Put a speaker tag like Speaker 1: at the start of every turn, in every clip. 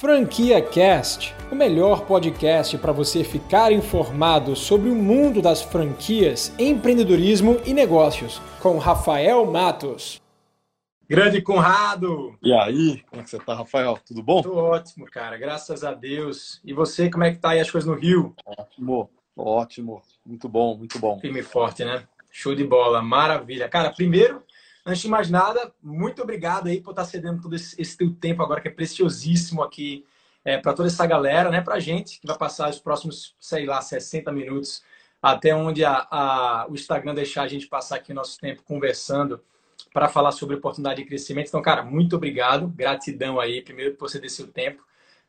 Speaker 1: Franquia Cast, o melhor podcast para você ficar informado sobre o mundo das franquias, empreendedorismo e negócios, com Rafael Matos.
Speaker 2: Grande Conrado!
Speaker 3: E aí, como é que você tá, Rafael? Tudo bom?
Speaker 2: Tudo ótimo, cara, graças a Deus. E você, como é que tá aí as coisas no Rio?
Speaker 3: Ótimo, ótimo. Muito bom, muito bom.
Speaker 2: Firme e forte, né? Show de bola, maravilha. Cara, primeiro, Antes de mais nada, muito obrigado aí por estar cedendo todo esse, esse teu tempo agora, que é preciosíssimo aqui é, para toda essa galera, né? Para a gente, que vai passar os próximos, sei lá, 60 minutos, até onde a, a, o Instagram deixar a gente passar aqui o nosso tempo conversando para falar sobre oportunidade de crescimento. Então, cara, muito obrigado, gratidão aí, primeiro por você ter seu tempo,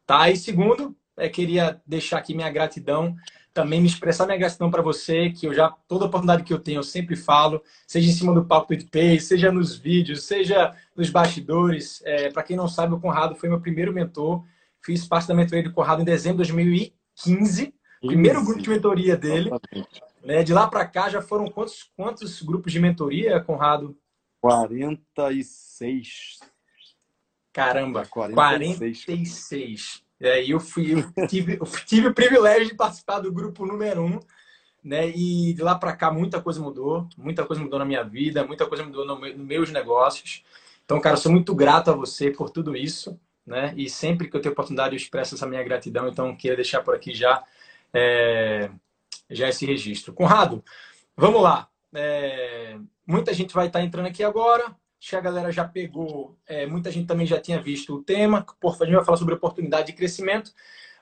Speaker 2: tá? E segundo, é, queria deixar aqui minha gratidão também me expressar minha gratidão para você, que eu já, toda oportunidade que eu tenho, eu sempre falo, seja em cima do palco do Pay, seja nos vídeos, seja nos bastidores. É, para quem não sabe, o Conrado foi meu primeiro mentor. Fiz parte da mentoria do Conrado em dezembro de 2015, primeiro grupo de mentoria dele. Né? De lá para cá já foram quantos, quantos grupos de mentoria, Conrado?
Speaker 3: 46.
Speaker 2: Caramba, 46. 46. É, eu, fui, eu, tive, eu tive o privilégio de participar do grupo número um, né? E de lá para cá muita coisa mudou, muita coisa mudou na minha vida, muita coisa mudou nos no meus negócios. Então, cara, sou muito grato a você por tudo isso, né? E sempre que eu tenho oportunidade eu expresso essa minha gratidão. Então, queria deixar por aqui já é, já esse registro. Conrado, vamos lá. É, muita gente vai estar entrando aqui agora acho que a galera já pegou, é, muita gente também já tinha visto o tema, por a gente vai falar sobre oportunidade de crescimento,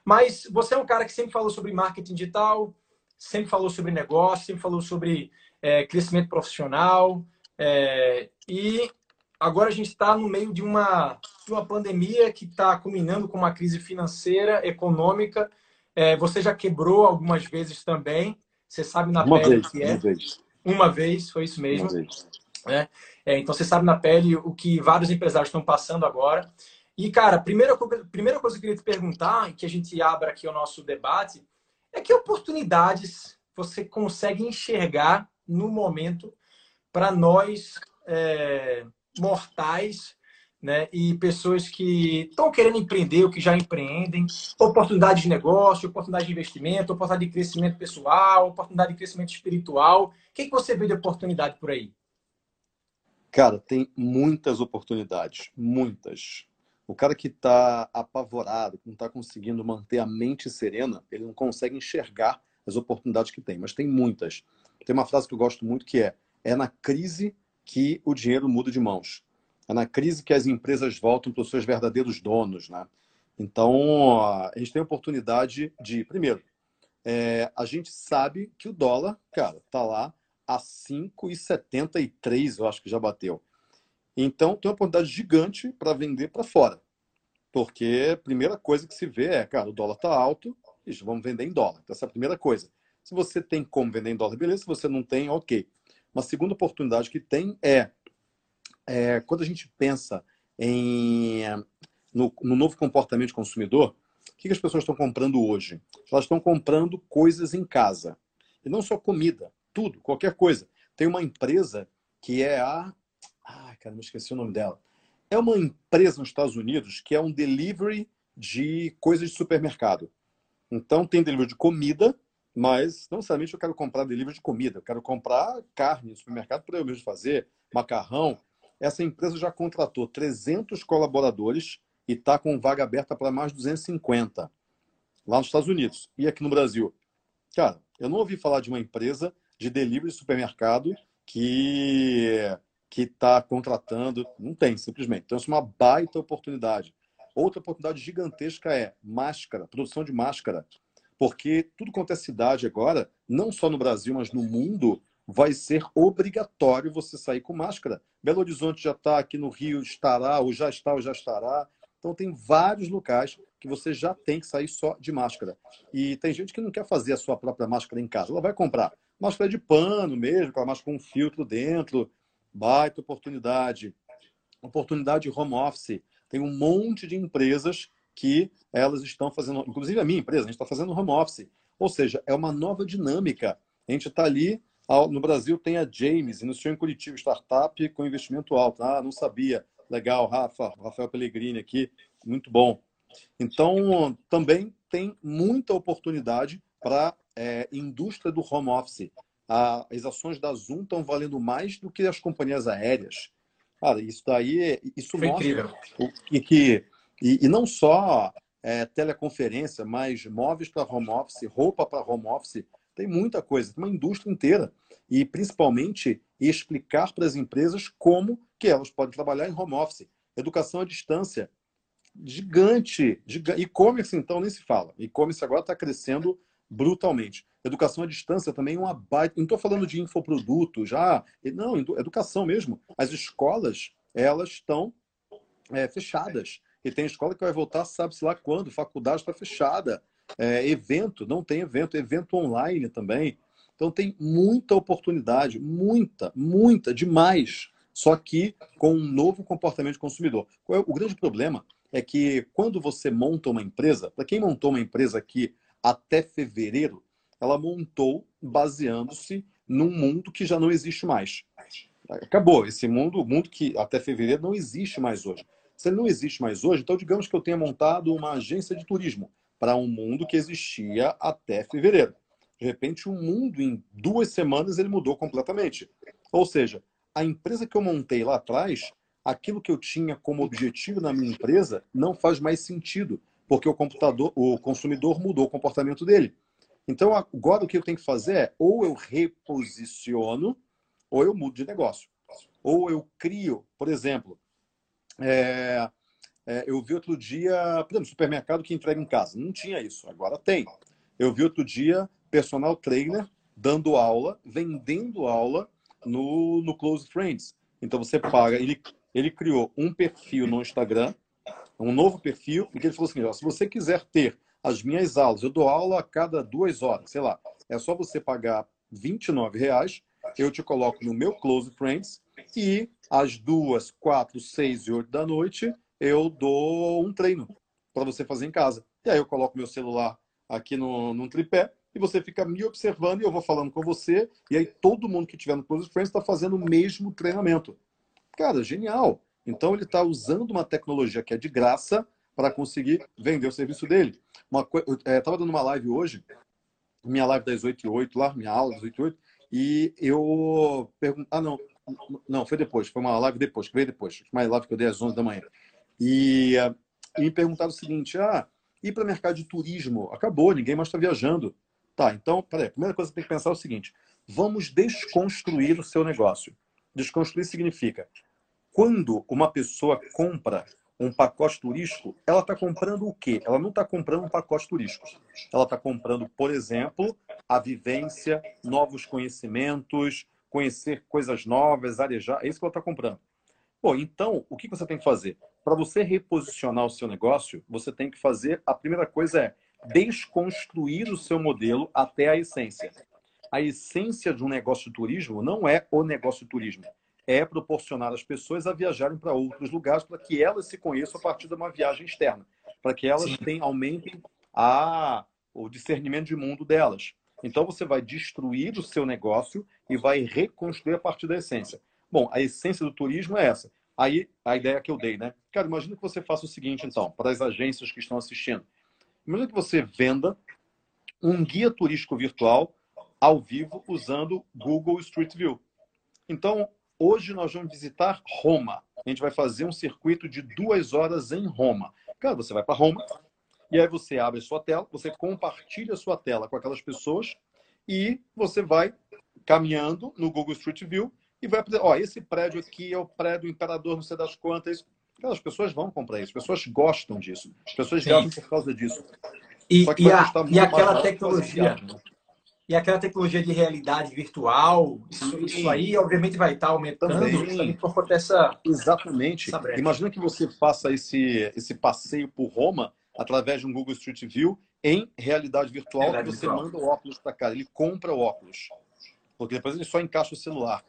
Speaker 2: mas você é um cara que sempre falou sobre marketing digital, sempre falou sobre negócio, sempre falou sobre é, crescimento profissional, é, e agora a gente está no meio de uma, de uma pandemia que está culminando com uma crise financeira, econômica, é, você já quebrou algumas vezes também, você sabe na
Speaker 3: uma
Speaker 2: pele
Speaker 3: vez,
Speaker 2: que é.
Speaker 3: Uma vez.
Speaker 2: Uma vez, foi isso mesmo.
Speaker 3: Uma vez.
Speaker 2: Né? É, então você sabe na pele o que vários empresários estão passando agora. E, cara, primeira, primeira coisa que eu queria te perguntar, e que a gente abra aqui o nosso debate, é que oportunidades você consegue enxergar no momento para nós é, mortais né, e pessoas que estão querendo empreender ou que já empreendem, oportunidade de negócio, oportunidade de investimento, oportunidade de crescimento pessoal, oportunidade de crescimento espiritual. O que, que você vê de oportunidade por aí?
Speaker 3: Cara, tem muitas oportunidades, muitas. O cara que está apavorado, que não está conseguindo manter a mente serena, ele não consegue enxergar as oportunidades que tem, mas tem muitas. Tem uma frase que eu gosto muito que é: é na crise que o dinheiro muda de mãos. É na crise que as empresas voltam para os seus verdadeiros donos, né? Então, a gente tem a oportunidade de, primeiro, é, a gente sabe que o dólar, cara, está lá a 5,73, eu acho que já bateu. Então, tem uma oportunidade gigante para vender para fora. Porque a primeira coisa que se vê é, cara, o dólar está alto, vamos vender em dólar. Então, essa é a primeira coisa. Se você tem como vender em dólar, beleza. Se você não tem, ok. Uma segunda oportunidade que tem é, é quando a gente pensa em, no, no novo comportamento do consumidor, o que, que as pessoas estão comprando hoje? Elas estão comprando coisas em casa. E não só comida tudo, qualquer coisa. Tem uma empresa que é a. Ah, cara, me esqueci o nome dela. É uma empresa nos Estados Unidos que é um delivery de coisas de supermercado. Então, tem delivery de comida, mas não necessariamente eu quero comprar delivery de comida. Eu quero comprar carne no supermercado para eu mesmo fazer, macarrão. Essa empresa já contratou 300 colaboradores e está com vaga aberta para mais 250 lá nos Estados Unidos. E aqui no Brasil? Cara, eu não ouvi falar de uma empresa de delivery de supermercado que que está contratando, não tem, simplesmente. Então, isso é uma baita oportunidade. Outra oportunidade gigantesca é máscara, produção de máscara. Porque tudo quanto é cidade agora, não só no Brasil, mas no mundo, vai ser obrigatório você sair com máscara. Belo Horizonte já está, aqui no Rio estará, ou já está, ou já estará. Então, tem vários locais que você já tem que sair só de máscara. E tem gente que não quer fazer a sua própria máscara em casa. Ela vai comprar máscara de pano mesmo, com com um filtro dentro. Baita oportunidade. Oportunidade de home office. Tem um monte de empresas que elas estão fazendo, inclusive a minha empresa, a gente está fazendo home office. Ou seja, é uma nova dinâmica. A gente está ali, no Brasil tem a James, iniciou em Curitiba, startup com investimento alto. Ah, não sabia. Legal, Rafa, Rafael Pellegrini aqui, muito bom. Então, também tem muita oportunidade para é, indústria do home office. as ações da Zoom estão valendo mais do que as companhias aéreas. Cara, isso daí, isso Foi mostra incrível. que, que e, e não só é, teleconferência, mas móveis para home office, roupa para home office, tem muita coisa, tem uma indústria inteira. E principalmente explicar para as empresas como que elas podem trabalhar em home office. Educação à distância, gigante. gigante. E-commerce, então, nem se fala. E-commerce agora está crescendo brutalmente. Educação à distância também é uma baita. Não estou falando de infoproduto já. Não, educação mesmo. As escolas, elas estão é, fechadas. E tem escola que vai voltar, sabe-se lá quando, faculdade está fechada. É, evento, não tem evento, evento online também. Então tem muita oportunidade, muita, muita, demais. Só que com um novo comportamento de consumidor. O grande problema é que quando você monta uma empresa, para quem montou uma empresa aqui até fevereiro, ela montou baseando-se num mundo que já não existe mais. Acabou. Esse mundo, o mundo que até fevereiro não existe mais hoje. Se ele não existe mais hoje, então digamos que eu tenha montado uma agência de turismo para um mundo que existia até fevereiro. De repente, o mundo em duas semanas ele mudou completamente. Ou seja, a empresa que eu montei lá atrás, aquilo que eu tinha como objetivo na minha empresa não faz mais sentido, porque o computador, o consumidor mudou o comportamento dele. Então, agora o que eu tenho que fazer é ou eu reposiciono ou eu mudo de negócio. Ou eu crio, por exemplo, é, é, eu vi outro dia, por exemplo, supermercado que entrega em casa. Não tinha isso, agora tem. Eu vi outro dia personal trainer dando aula, vendendo aula no, no Close Friends. Então você paga, ele, ele criou um perfil no Instagram, um novo perfil, e ele falou assim: ó, se você quiser ter as minhas aulas, eu dou aula a cada duas horas, sei lá, é só você pagar R$ reais, eu te coloco no meu Close Friends e às duas, quatro, seis e oito da noite, eu dou um treino para você fazer em casa. E aí eu coloco meu celular aqui no, no tripé e você fica me observando e eu vou falando com você. E aí todo mundo que estiver no Close Friends está fazendo o mesmo treinamento. Cara, genial. Então ele está usando uma tecnologia que é de graça para conseguir vender o serviço dele. Uma co... Eu estava é, dando uma live hoje, minha live das 8 e 8 lá, minha aula das 8 e 8, e eu pergunto. Ah, não, não, foi depois, foi uma live depois, que veio depois, uma live que eu dei às 11 da manhã. E, e me perguntaram o seguinte: ah, ir para o mercado de turismo acabou, ninguém mais está viajando. Tá, então, peraí, a primeira coisa que tem que pensar é o seguinte: vamos desconstruir o seu negócio. Desconstruir significa quando uma pessoa compra um pacote turístico, ela está comprando o quê? Ela não está comprando um pacote turístico. Ela está comprando, por exemplo, a vivência, novos conhecimentos, conhecer coisas novas, arejar. É isso que ela está comprando. Bom, então, o que você tem que fazer? Para você reposicionar o seu negócio, você tem que fazer. A primeira coisa é desconstruir o seu modelo até a essência. A essência de um negócio de turismo não é o negócio de turismo, é proporcionar às pessoas a viajarem para outros lugares para que elas se conheçam a partir de uma viagem externa, para que elas tenham, aumentem a, o discernimento de mundo delas. Então você vai destruir o seu negócio e vai reconstruir a partir da essência. Bom, a essência do turismo é essa. Aí a ideia que eu dei, né? Cara, imagina que você faça o seguinte, então, para as agências que estão assistindo. Imagina que você venda um guia turístico virtual ao vivo usando Google Street View. Então, hoje nós vamos visitar Roma. A gente vai fazer um circuito de duas horas em Roma. Cara, você vai para Roma, e aí você abre a sua tela, você compartilha a sua tela com aquelas pessoas e você vai caminhando no Google Street View e vai dizer, ó, esse prédio aqui é o prédio do imperador, não sei das quantas. As pessoas vão comprar isso, as pessoas gostam disso, as pessoas gastam por causa disso.
Speaker 2: E, e, a, e aquela tecnologia, né? E aquela tecnologia de realidade virtual, isso, isso, aí obviamente vai estar aumentando
Speaker 3: também por conta dessa. Exatamente. Essa Imagina que você faça esse, esse passeio por Roma através de um Google Street View em realidade virtual, realidade você virtual. manda o óculos para cá, ele compra o óculos. Porque depois ele só encaixa o celular.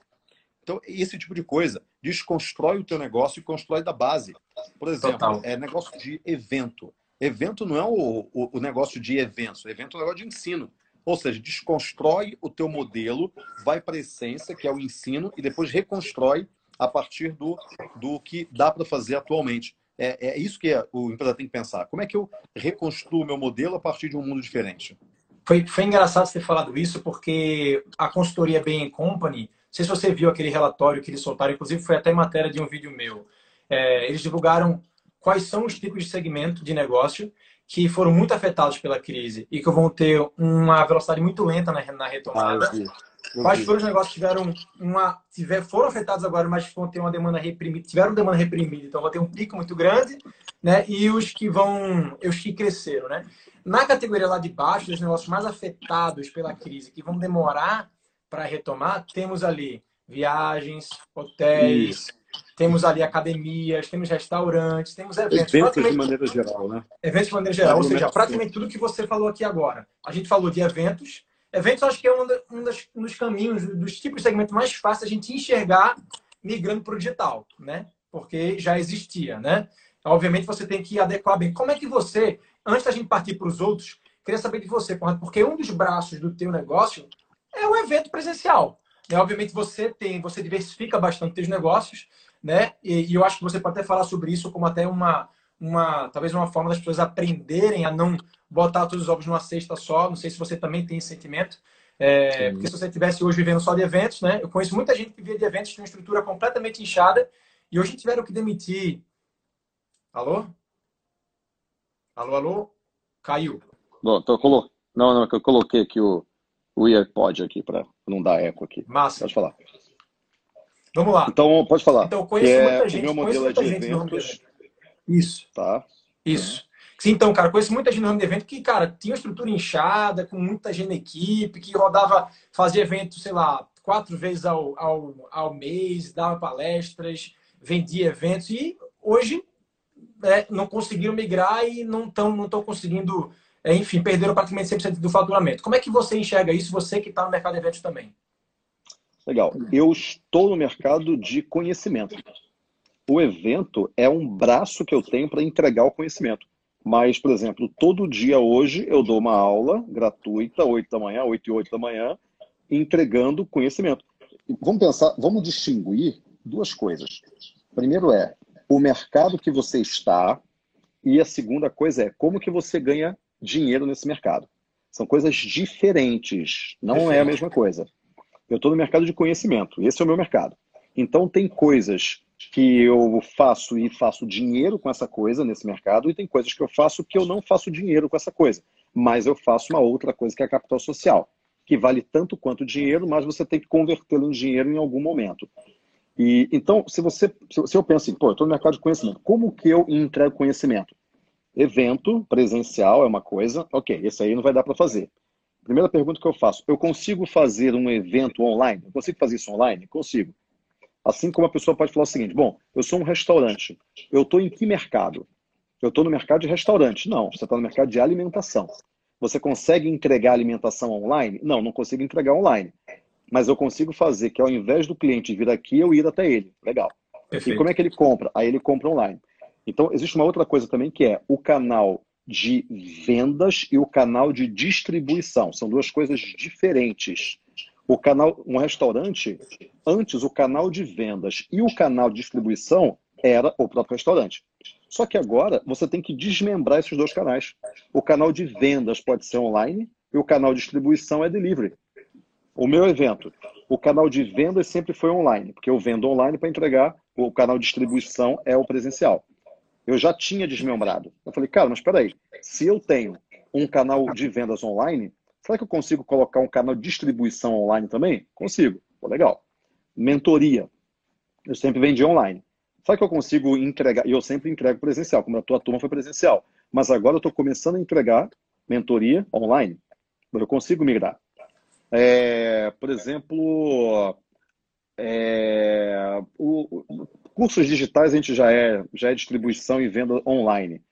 Speaker 3: Então, esse tipo de coisa desconstrói o teu negócio e constrói da base. Por exemplo, Total. é negócio de evento. Evento não é o, o, o negócio de eventos, evento é um negócio de ensino. Ou seja, desconstrói o teu modelo, vai para a essência, que é o ensino, e depois reconstrói a partir do, do que dá para fazer atualmente. É, é isso que o empresário tem que pensar. Como é que eu reconstruo meu modelo a partir de um mundo diferente?
Speaker 2: Foi, foi engraçado você ter falado isso, porque a consultoria Bain Company, não sei se você viu aquele relatório que eles soltaram, inclusive foi até matéria de um vídeo meu. É, eles divulgaram quais são os tipos de segmento de negócio que foram muito afetados pela crise e que vão ter uma velocidade muito lenta na, na retomada. Ah, Quais foram os negócios que tiveram uma, tiver, foram afetados agora, mas vão ter uma demanda reprimida, tiveram demanda reprimida, então vai ter um pico muito grande, né? E os que vão, os que cresceram, né? Na categoria lá de baixo, os negócios mais afetados pela crise, que vão demorar para retomar, temos ali viagens, hotéis, Isso. Temos ali academias, temos restaurantes, temos eventos.
Speaker 3: Eventos de maneira geral, né?
Speaker 2: Eventos de maneira geral, ou seja, praticamente tudo que você falou aqui agora. A gente falou de eventos. Eventos acho que é um, um, das, um dos caminhos, dos tipos de segmento mais fáceis a gente enxergar migrando para o digital, né? Porque já existia, né? Obviamente você tem que adequar bem. Como é que você, antes da gente partir para os outros, queria saber de você, Conrado, porque um dos braços do teu negócio é o evento presencial. Né? Obviamente você tem, você diversifica bastante seus negócios, né? E, e, eu acho que você pode até falar sobre isso como até uma, uma, talvez uma forma das pessoas aprenderem a não botar todos os ovos numa cesta só. Não sei se você também tem esse sentimento. É, porque se você estivesse hoje vivendo só de eventos, né? Eu conheço muita gente que vivia de eventos com uma estrutura completamente inchada e hoje tiveram que demitir. Alô? Alô, alô? Caiu.
Speaker 3: Bom, tô colo... Não, não, eu coloquei aqui o, o AirPod aqui para não dar eco aqui.
Speaker 2: Massa.
Speaker 3: Pode falar.
Speaker 2: Vamos lá.
Speaker 3: Então, pode falar.
Speaker 2: Então, conheço
Speaker 3: é,
Speaker 2: muita gente.
Speaker 3: O meu modelo é de eventos.
Speaker 2: Isso.
Speaker 3: Tá.
Speaker 2: Isso. Sim, então, cara, conheço muita gente no ramo de evento que, cara, tinha uma estrutura inchada, com muita gente na equipe, que rodava, fazia evento, sei lá, quatro vezes ao, ao, ao mês, dava palestras, vendia eventos e hoje é, não conseguiram migrar e não estão não tão conseguindo, é, enfim, perderam praticamente 100% do faturamento. Como é que você enxerga isso, você que está no mercado de eventos também?
Speaker 3: Legal. Eu estou no mercado de conhecimento. O evento é um braço que eu tenho para entregar o conhecimento. Mas, por exemplo, todo dia hoje eu dou uma aula gratuita, 8 da manhã, 8 e 8 da manhã, entregando conhecimento. Vamos pensar, vamos distinguir duas coisas. Primeiro é o mercado que você está e a segunda coisa é como que você ganha dinheiro nesse mercado. São coisas diferentes, não Perfeito. é a mesma coisa. Eu estou no mercado de conhecimento, esse é o meu mercado. Então, tem coisas que eu faço e faço dinheiro com essa coisa nesse mercado, e tem coisas que eu faço que eu não faço dinheiro com essa coisa, mas eu faço uma outra coisa que é a capital social, que vale tanto quanto dinheiro, mas você tem que convertê-lo em dinheiro em algum momento. E então, se você, se eu penso assim, pô, eu estou no mercado de conhecimento, como que eu entrego conhecimento? Evento presencial é uma coisa, ok, esse aí não vai dar para fazer. Primeira pergunta que eu faço: eu consigo fazer um evento online? Eu consigo fazer isso online? Consigo. Assim como a pessoa pode falar o seguinte: bom, eu sou um restaurante, eu estou em que mercado? Eu estou no mercado de restaurante. Não, você está no mercado de alimentação. Você consegue entregar alimentação online? Não, não consigo entregar online. Mas eu consigo fazer que ao invés do cliente vir aqui, eu ir até ele. Legal. Perfeito. E como é que ele compra? Aí ele compra online. Então, existe uma outra coisa também que é o canal de vendas e o canal de distribuição. São duas coisas diferentes. O canal, um restaurante, antes o canal de vendas e o canal de distribuição era o próprio restaurante. Só que agora você tem que desmembrar esses dois canais. O canal de vendas pode ser online e o canal de distribuição é delivery. O meu evento, o canal de vendas sempre foi online, porque eu vendo online para entregar, o canal de distribuição é o presencial eu já tinha desmembrado. Eu falei, cara, mas espera aí, se eu tenho um canal de vendas online, será que eu consigo colocar um canal de distribuição online também? Consigo. Pô, legal. Mentoria. Eu sempre vendi online. Será que eu consigo entregar? E eu sempre entrego presencial, como a tua turma foi presencial. Mas agora eu estou começando a entregar mentoria online. Eu consigo migrar. É, por exemplo, é, o, Cursos digitais a gente já é, já é distribuição e venda online.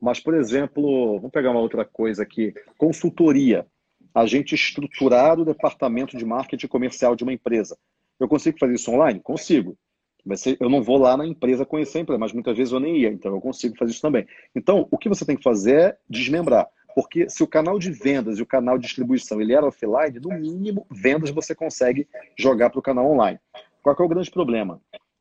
Speaker 3: Mas, por exemplo, vamos pegar uma outra coisa aqui: consultoria. A gente estruturar o departamento de marketing comercial de uma empresa. Eu consigo fazer isso online? Consigo. eu não vou lá na empresa conhecer a empresa, mas muitas vezes eu nem ia, então eu consigo fazer isso também. Então, o que você tem que fazer é desmembrar. Porque se o canal de vendas e o canal de distribuição ele era offline, no mínimo, vendas você consegue jogar para o canal online. Qual é o grande problema?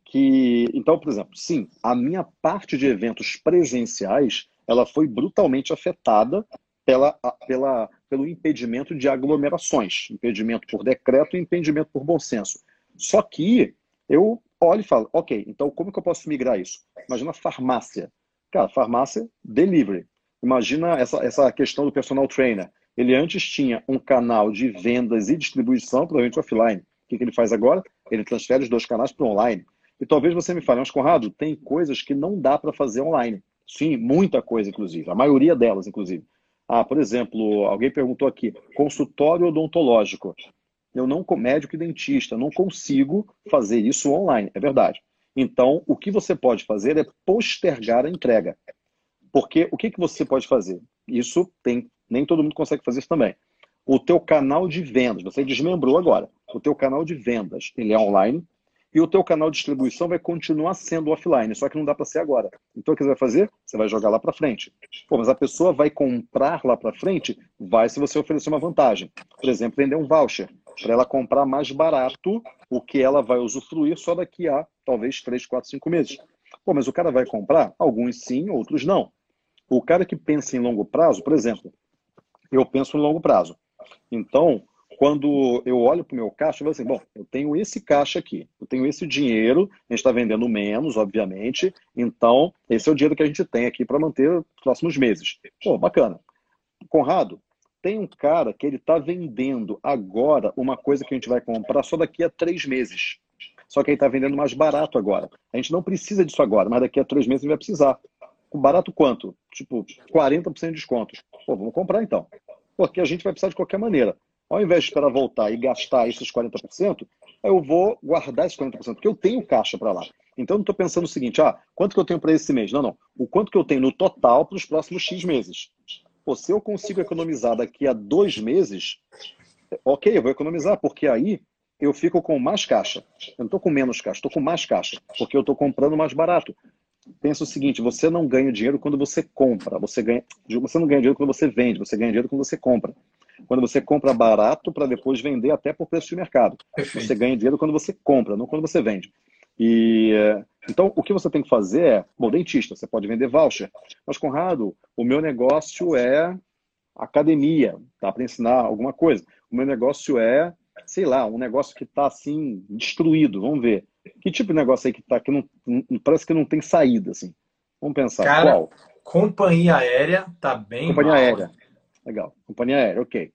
Speaker 3: Que, então, por exemplo, sim, a minha parte de eventos presenciais, ela foi brutalmente afetada pela, pela, pelo impedimento de aglomerações, impedimento por decreto e impedimento por bom senso. Só que eu olho e falo, ok, então como que eu posso migrar isso? Imagina farmácia. Cara, farmácia, delivery. Imagina essa, essa questão do personal trainer. Ele antes tinha um canal de vendas e distribuição, provavelmente offline. O que, que ele faz agora? Ele transfere os dois canais para online. E talvez você me fale, mas Conrado, tem coisas que não dá para fazer online. Sim, muita coisa, inclusive. A maioria delas, inclusive. Ah, por exemplo, alguém perguntou aqui, consultório odontológico. Eu não, médico e dentista, não consigo fazer isso online, é verdade. Então, o que você pode fazer é postergar a entrega. Porque o que, que você pode fazer? Isso tem, nem todo mundo consegue fazer isso também. O teu canal de vendas, você desmembrou agora. O teu canal de vendas, ele é online, e o teu canal de distribuição vai continuar sendo offline, só que não dá para ser agora. Então o que você vai fazer? Você vai jogar lá para frente. Pô, mas a pessoa vai comprar lá para frente? Vai se você oferecer uma vantagem. Por exemplo, vender um voucher para ela comprar mais barato o que ela vai usufruir só daqui a talvez 3, 4, 5 meses. Pô, mas o cara vai comprar? Alguns sim, outros não. O cara que pensa em longo prazo, por exemplo, eu penso em longo prazo. Então, quando eu olho para o meu caixa, eu falo assim, bom, eu tenho esse caixa aqui, eu tenho esse dinheiro, a gente está vendendo menos, obviamente, então esse é o dinheiro que a gente tem aqui para manter os próximos meses. Pô, bacana. Conrado, tem um cara que ele está vendendo agora uma coisa que a gente vai comprar só daqui a três meses. Só que ele está vendendo mais barato agora. A gente não precisa disso agora, mas daqui a três meses ele vai precisar. Barato quanto? Tipo, 40% de desconto. Pô, vamos comprar então. Porque a gente vai precisar de qualquer maneira. Ao invés de esperar voltar e gastar esses 40%, eu vou guardar esses 40%, porque eu tenho caixa para lá. Então, não estou pensando o seguinte, ah, quanto que eu tenho para esse mês? Não, não. O quanto que eu tenho no total para os próximos X meses. Pô, se eu consigo economizar daqui a dois meses, ok, eu vou economizar, porque aí eu fico com mais caixa. Eu não estou com menos caixa, estou com mais caixa, porque eu estou comprando mais barato. Pensa o seguinte, você não ganha dinheiro quando você compra, você, ganha, você não ganha dinheiro quando você vende, você ganha dinheiro quando você compra quando você compra barato para depois vender até por preço de mercado. Perfeito. Você ganha dinheiro quando você compra, não quando você vende. E então o que você tem que fazer é, bom, dentista, você pode vender voucher, mas Conrado, o meu negócio é academia, tá para ensinar alguma coisa. O meu negócio é, sei lá, um negócio que está assim destruído. Vamos ver. Que tipo de negócio aí que tá que não, parece que não tem saída assim. Vamos pensar.
Speaker 2: Cara, Qual? companhia aérea tá bem
Speaker 3: Companhia mal. aérea. Legal. Companhia aérea, ok.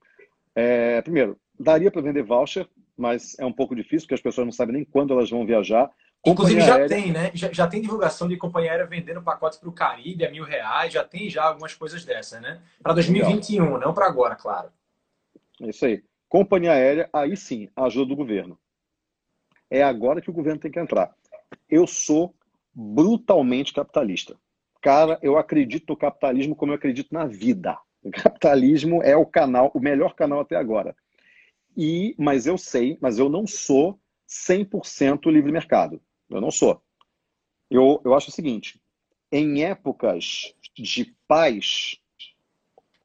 Speaker 3: É, primeiro, daria para vender voucher, mas é um pouco difícil, porque as pessoas não sabem nem quando elas vão viajar.
Speaker 2: Inclusive já aérea... tem, né? Já, já, tem divulgação de companhia aérea vendendo pacotes para o Caribe a mil reais, já tem já algumas coisas dessas, né? Para 2021, Legal. não para agora, claro.
Speaker 3: É isso aí. Companhia aérea, aí sim, ajuda do governo. É agora que o governo tem que entrar. Eu sou brutalmente capitalista. Cara, eu acredito no capitalismo como eu acredito na vida. O capitalismo é o canal, o melhor canal até agora. E, mas eu sei, mas eu não sou 100% livre mercado. Eu não sou. Eu, eu acho o seguinte: em épocas de paz,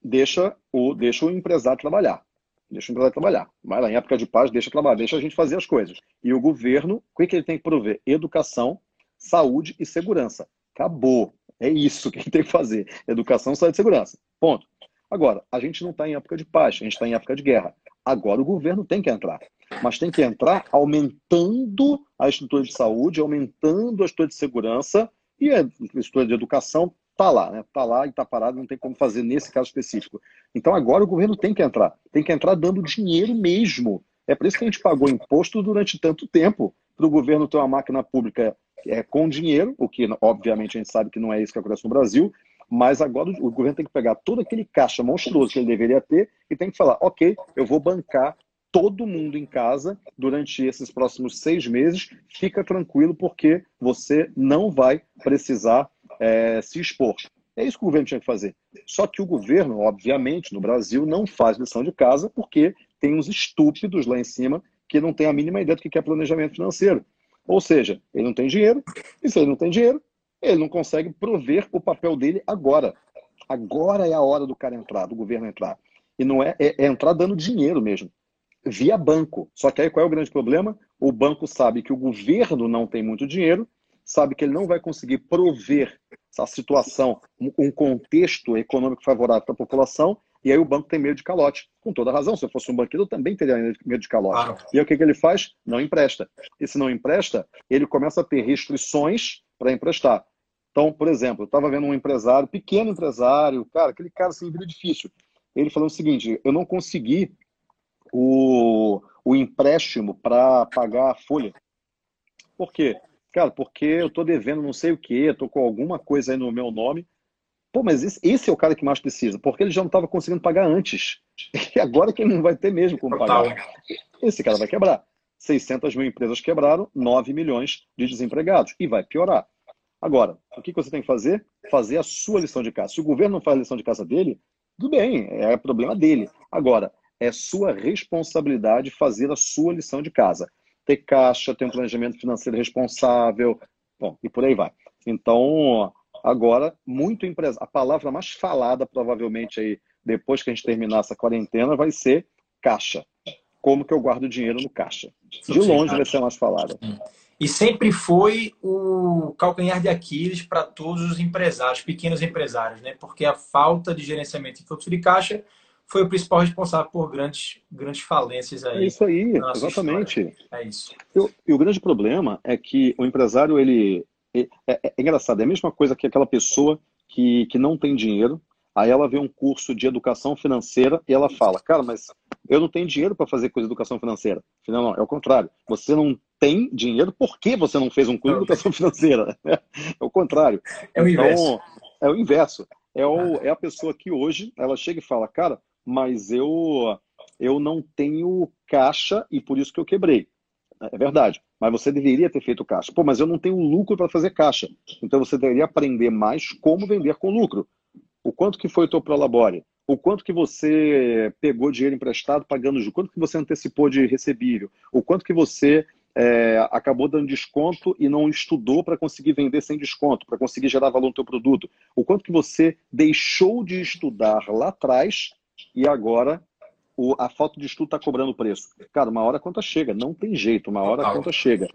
Speaker 3: deixa o, deixa o empresário trabalhar. Deixa o empresário trabalhar. Lá, em época de paz, deixa trabalhar, deixa a gente fazer as coisas. E o governo, o que ele tem que prover? Educação, saúde e segurança. Acabou. É isso que ele tem que fazer. Educação, saúde e segurança. Ponto. Agora, a gente não está em época de paz, a gente está em época de guerra. Agora o governo tem que entrar. Mas tem que entrar aumentando a estrutura de saúde, aumentando a estrutura de segurança e a estrutura de educação está lá, né? Está lá e está parado, não tem como fazer nesse caso específico. Então agora o governo tem que entrar. Tem que entrar dando dinheiro mesmo. É por isso que a gente pagou imposto durante tanto tempo para o governo ter uma máquina pública é, com dinheiro, o que obviamente a gente sabe que não é isso que acontece no Brasil, mas agora o governo tem que pegar todo aquele caixa monstruoso que ele deveria ter e tem que falar: ok, eu vou bancar todo mundo em casa durante esses próximos seis meses. Fica tranquilo, porque você não vai precisar é, se expor. É isso que o governo tinha que fazer. Só que o governo, obviamente, no Brasil, não faz lição de casa porque tem uns estúpidos lá em cima que não têm a mínima ideia do que é planejamento financeiro. Ou seja, ele não tem dinheiro, e se ele não tem dinheiro, ele não consegue prover o papel dele agora. Agora é a hora do cara entrar, do governo entrar. E não é, é, é entrar dando dinheiro mesmo, via banco. Só que aí qual é o grande problema? o banco sabe que o governo não tem muito dinheiro, sabe que ele não vai conseguir prover essa situação, um contexto econômico favorável para a população, e aí o banco tem medo de calote. Com toda razão, se eu fosse um banqueiro, eu também teria medo de calote. Claro. E aí o que, que ele faz? Não empresta. E se não empresta, ele começa a ter restrições para emprestar. Então, por exemplo, eu estava vendo um empresário, pequeno empresário, cara, aquele cara assim, vida difícil. Ele falou o seguinte: eu não consegui o, o empréstimo para pagar a folha. Por quê? Cara, porque eu estou devendo não sei o quê, estou com alguma coisa aí no meu nome. Pô, mas esse, esse, é o cara que mais precisa, porque ele já não estava conseguindo pagar antes. E agora que ele não vai ter mesmo como pagar. Esse cara vai quebrar. 600 mil empresas quebraram, 9 milhões de desempregados. E vai piorar. Agora, o que você tem que fazer? Fazer a sua lição de casa. Se o governo não faz a lição de casa dele, tudo bem, é problema dele. Agora, é sua responsabilidade fazer a sua lição de casa. Ter caixa, ter um planejamento financeiro responsável, bom, e por aí vai. Então, agora, muito empresa. A palavra mais falada, provavelmente, aí, depois que a gente terminar essa quarentena, vai ser caixa. Como que eu guardo dinheiro no caixa? De longe vai ser mais falada.
Speaker 2: E sempre foi o calcanhar de Aquiles para todos os empresários, pequenos empresários, né? Porque a falta de gerenciamento de fluxo de caixa foi o principal responsável por grandes, grandes falências aí.
Speaker 3: É isso aí, exatamente.
Speaker 2: História. É isso.
Speaker 3: E, o grande problema é que o empresário, ele. É, é, é, engraçado, é a mesma coisa que aquela pessoa que, que não tem dinheiro, aí ela vê um curso de educação financeira e ela fala, cara, mas eu não tenho dinheiro para fazer coisa de educação financeira. Não, não, é o contrário. Você não tem dinheiro, por que você não fez um curso de educação financeira? É o contrário.
Speaker 2: É o então, inverso.
Speaker 3: É o inverso. É, o, é a pessoa que hoje ela chega e fala, cara, mas eu, eu não tenho caixa e por isso que eu quebrei. É verdade. Mas você deveria ter feito caixa. Pô, mas eu não tenho lucro para fazer caixa. Então você deveria aprender mais como vender com lucro. O quanto que foi o teu Prolabore? O quanto que você pegou dinheiro emprestado pagando juros? Quanto que você antecipou de recebível? O quanto que você é, acabou dando desconto e não estudou para conseguir vender sem desconto, para conseguir gerar valor no teu produto. O quanto que você deixou de estudar lá atrás e agora o, a falta de estudo está cobrando preço. Cara, uma hora a conta chega, não tem jeito, uma hora total. a conta chega.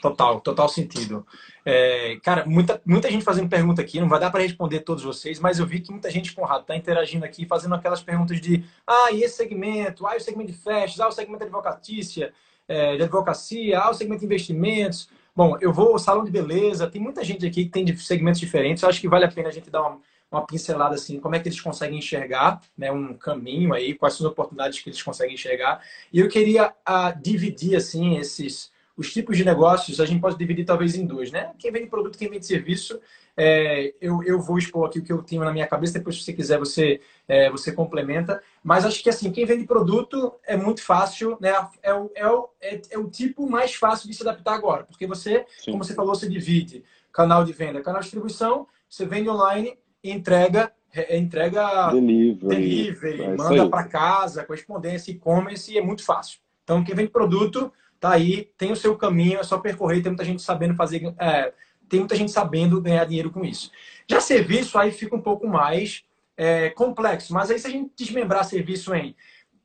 Speaker 2: Total, total sentido. É, cara, muita, muita gente fazendo pergunta aqui, não vai dar para responder todos vocês, mas eu vi que muita gente, Conrado, está interagindo aqui, fazendo aquelas perguntas de ah, e esse segmento? Ah, o segmento de festas, ah, o segmento de advocatícia, é, de advocacia, ah, o segmento de investimentos. Bom, eu vou, salão de beleza, tem muita gente aqui que tem segmentos diferentes, eu acho que vale a pena a gente dar uma, uma pincelada assim, como é que eles conseguem enxergar, né, um caminho aí, quais são as oportunidades que eles conseguem enxergar. E eu queria uh, dividir assim esses os tipos de negócios, a gente pode dividir talvez em dois, né? Quem vende produto, quem vende serviço. É, eu, eu vou expor aqui o que eu tenho na minha cabeça, depois se você quiser você é, você complementa. Mas acho que assim, quem vende produto é muito fácil, né? É o, é o, é, é o tipo mais fácil de se adaptar agora, porque você, Sim. como você falou, você divide canal de venda, canal de distribuição, você vende online entrega entrega
Speaker 3: delivery,
Speaker 2: delivery é manda para casa, correspondência, e-commerce, é muito fácil. Então, quem vende produto, tá aí, tem o seu caminho, é só percorrer, tem muita gente sabendo fazer, é, tem muita gente sabendo ganhar dinheiro com isso. Já serviço, aí fica um pouco mais é, complexo, mas aí se a gente desmembrar serviço em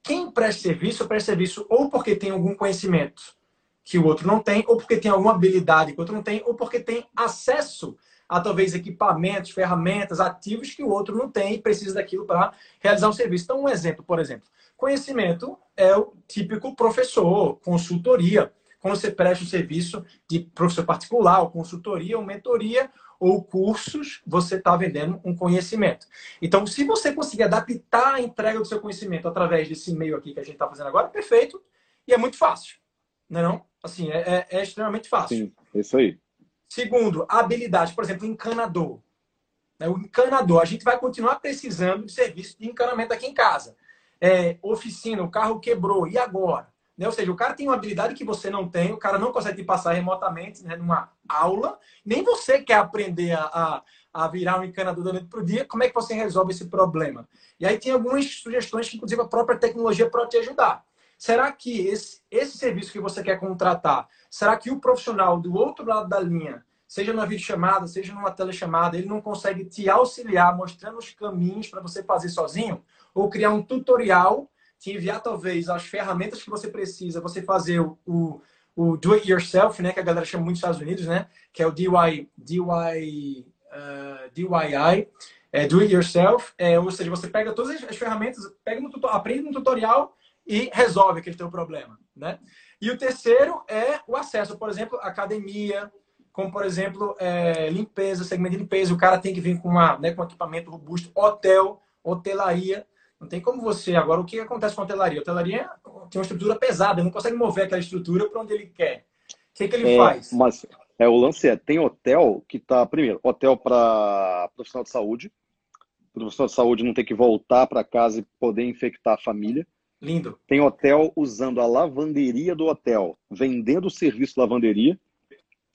Speaker 2: quem presta serviço, presta serviço ou porque tem algum conhecimento que o outro não tem, ou porque tem alguma habilidade que o outro não tem, ou porque tem acesso a talvez equipamentos, ferramentas, ativos que o outro não tem e precisa daquilo para realizar um serviço. Então, um exemplo, por exemplo, conhecimento é o típico professor, consultoria. Quando você presta um serviço de professor particular, ou consultoria, ou mentoria, ou cursos, você está vendendo um conhecimento. Então, se você conseguir adaptar a entrega do seu conhecimento através desse e-mail aqui que a gente está fazendo agora, perfeito. E é muito fácil. Não é não? Assim, é, é, é extremamente fácil.
Speaker 3: Sim, é isso aí.
Speaker 2: Segundo, habilidade, por exemplo, encanador. Né, o encanador, a gente vai continuar precisando de serviço de encanamento aqui em casa. É, oficina, o carro quebrou, e agora? Né? Ou seja, o cara tem uma habilidade que você não tem, o cara não consegue passar remotamente né, numa aula, nem você quer aprender a, a, a virar um encanador da noite para o dia, como é que você resolve esse problema? E aí tem algumas sugestões que, inclusive, a própria tecnologia pode te ajudar. Será que esse, esse serviço que você quer contratar, será que o profissional do outro lado da linha, seja numa videochamada, seja numa telechamada, ele não consegue te auxiliar mostrando os caminhos para você fazer sozinho? Ou criar um tutorial te enviar talvez as ferramentas que você precisa, você fazer o, o, do it yourself, né, que a galera chama muito nos Estados Unidos, né, que é o DIY, DIY, uh, DIY, é, do it yourself, é, ou seja, você pega todas as ferramentas, pega no aprende no tutorial e resolve aquele teu problema, né? E o terceiro é o acesso, por exemplo, academia, como por exemplo é, limpeza, segmento de limpeza. O cara tem que vir com, uma, né, com um equipamento robusto, hotel, hotelaria. Não tem como você. Agora, o que acontece com a hotelaria? A hotelaria tem uma estrutura pesada, não consegue mover aquela estrutura para onde ele quer. O que, que ele
Speaker 3: é,
Speaker 2: faz?
Speaker 3: Mas é, o lance é: tem hotel que está, primeiro, hotel para profissional de saúde. O profissional de saúde não tem que voltar para casa e poder infectar a família.
Speaker 2: Lindo.
Speaker 3: Tem hotel usando a lavanderia do hotel, vendendo o serviço de lavanderia,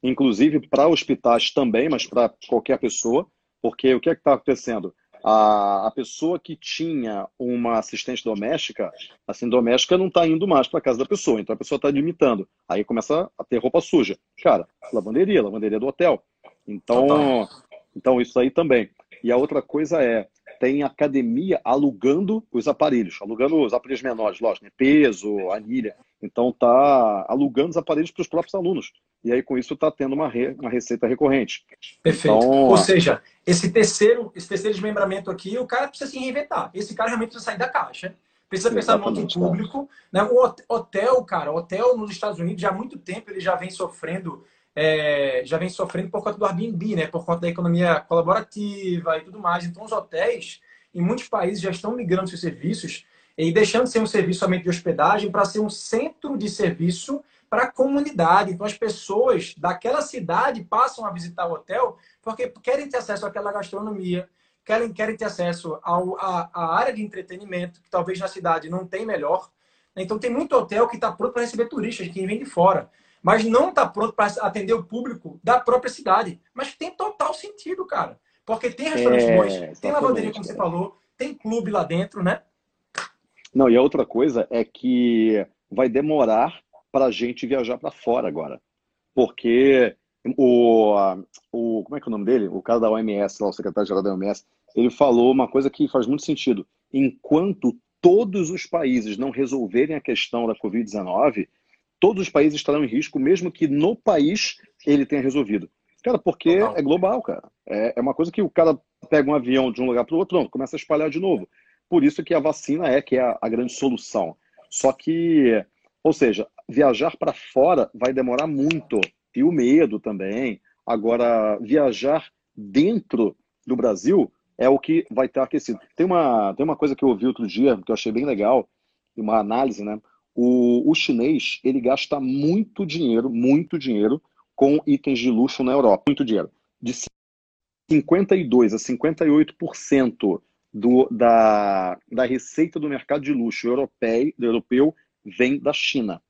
Speaker 3: inclusive para hospitais também, mas para qualquer pessoa, porque o que é que está acontecendo? A, a pessoa que tinha uma assistente doméstica, assim, doméstica não está indo mais para casa da pessoa, então a pessoa está limitando. Aí começa a ter roupa suja. Cara, lavanderia, lavanderia do hotel. Então, então isso aí também. E a outra coisa é, tem academia alugando os aparelhos, alugando os aparelhos menores, lógico, né? peso, anilha. Então tá alugando os aparelhos para os próprios alunos. E aí com isso está tendo uma, re... uma receita recorrente.
Speaker 2: Perfeito. Então, Ou seja, esse terceiro, esse terceiro desmembramento aqui, o cara precisa se reinventar. Esse cara realmente precisa sair da caixa. Precisa pensar no outro público. Né? O hotel, cara, hotel nos Estados Unidos já há muito tempo ele já vem sofrendo é, já vem sofrendo por conta do Airbnb, né? Por conta da economia colaborativa e tudo mais. Então, os hotéis, em muitos países, já estão migrando seus serviços e deixando de ser um serviço somente de hospedagem para ser um centro de serviço para a comunidade. Então, as pessoas daquela cidade passam a visitar o hotel porque querem ter acesso àquela gastronomia, querem, querem ter acesso ao, à, à área de entretenimento, que talvez na cidade não tem melhor. Então, tem muito hotel que está pronto para receber turistas, quem vem de fora mas não está pronto para atender o público da própria cidade. Mas tem total sentido, cara. Porque tem restaurantes é, bons, tem lavanderia, como você falou, tem clube lá dentro, né?
Speaker 3: Não, e a outra coisa é que vai demorar para a gente viajar para fora agora. Porque o, o. Como é que é o nome dele? O cara da OMS, lá, o secretário-geral da OMS, ele falou uma coisa que faz muito sentido. Enquanto todos os países não resolverem a questão da Covid-19, todos os países estarão em risco, mesmo que no país ele tenha resolvido. Cara, porque é global, cara. É, é uma coisa que o cara pega um avião de um lugar para o outro, pronto, começa a espalhar de novo. Por isso que a vacina é que é a, a grande solução. Só que, ou seja, viajar para fora vai demorar muito. E o medo também. Agora, viajar dentro do Brasil é o que vai estar aquecido. Tem uma, tem uma coisa que eu ouvi outro dia, que eu achei bem legal, uma análise, né? O, o chinês ele gasta muito dinheiro, muito dinheiro com itens de luxo na Europa, muito dinheiro. De 52 a 58% do, da, da receita do mercado de luxo europeu, europeu vem da China.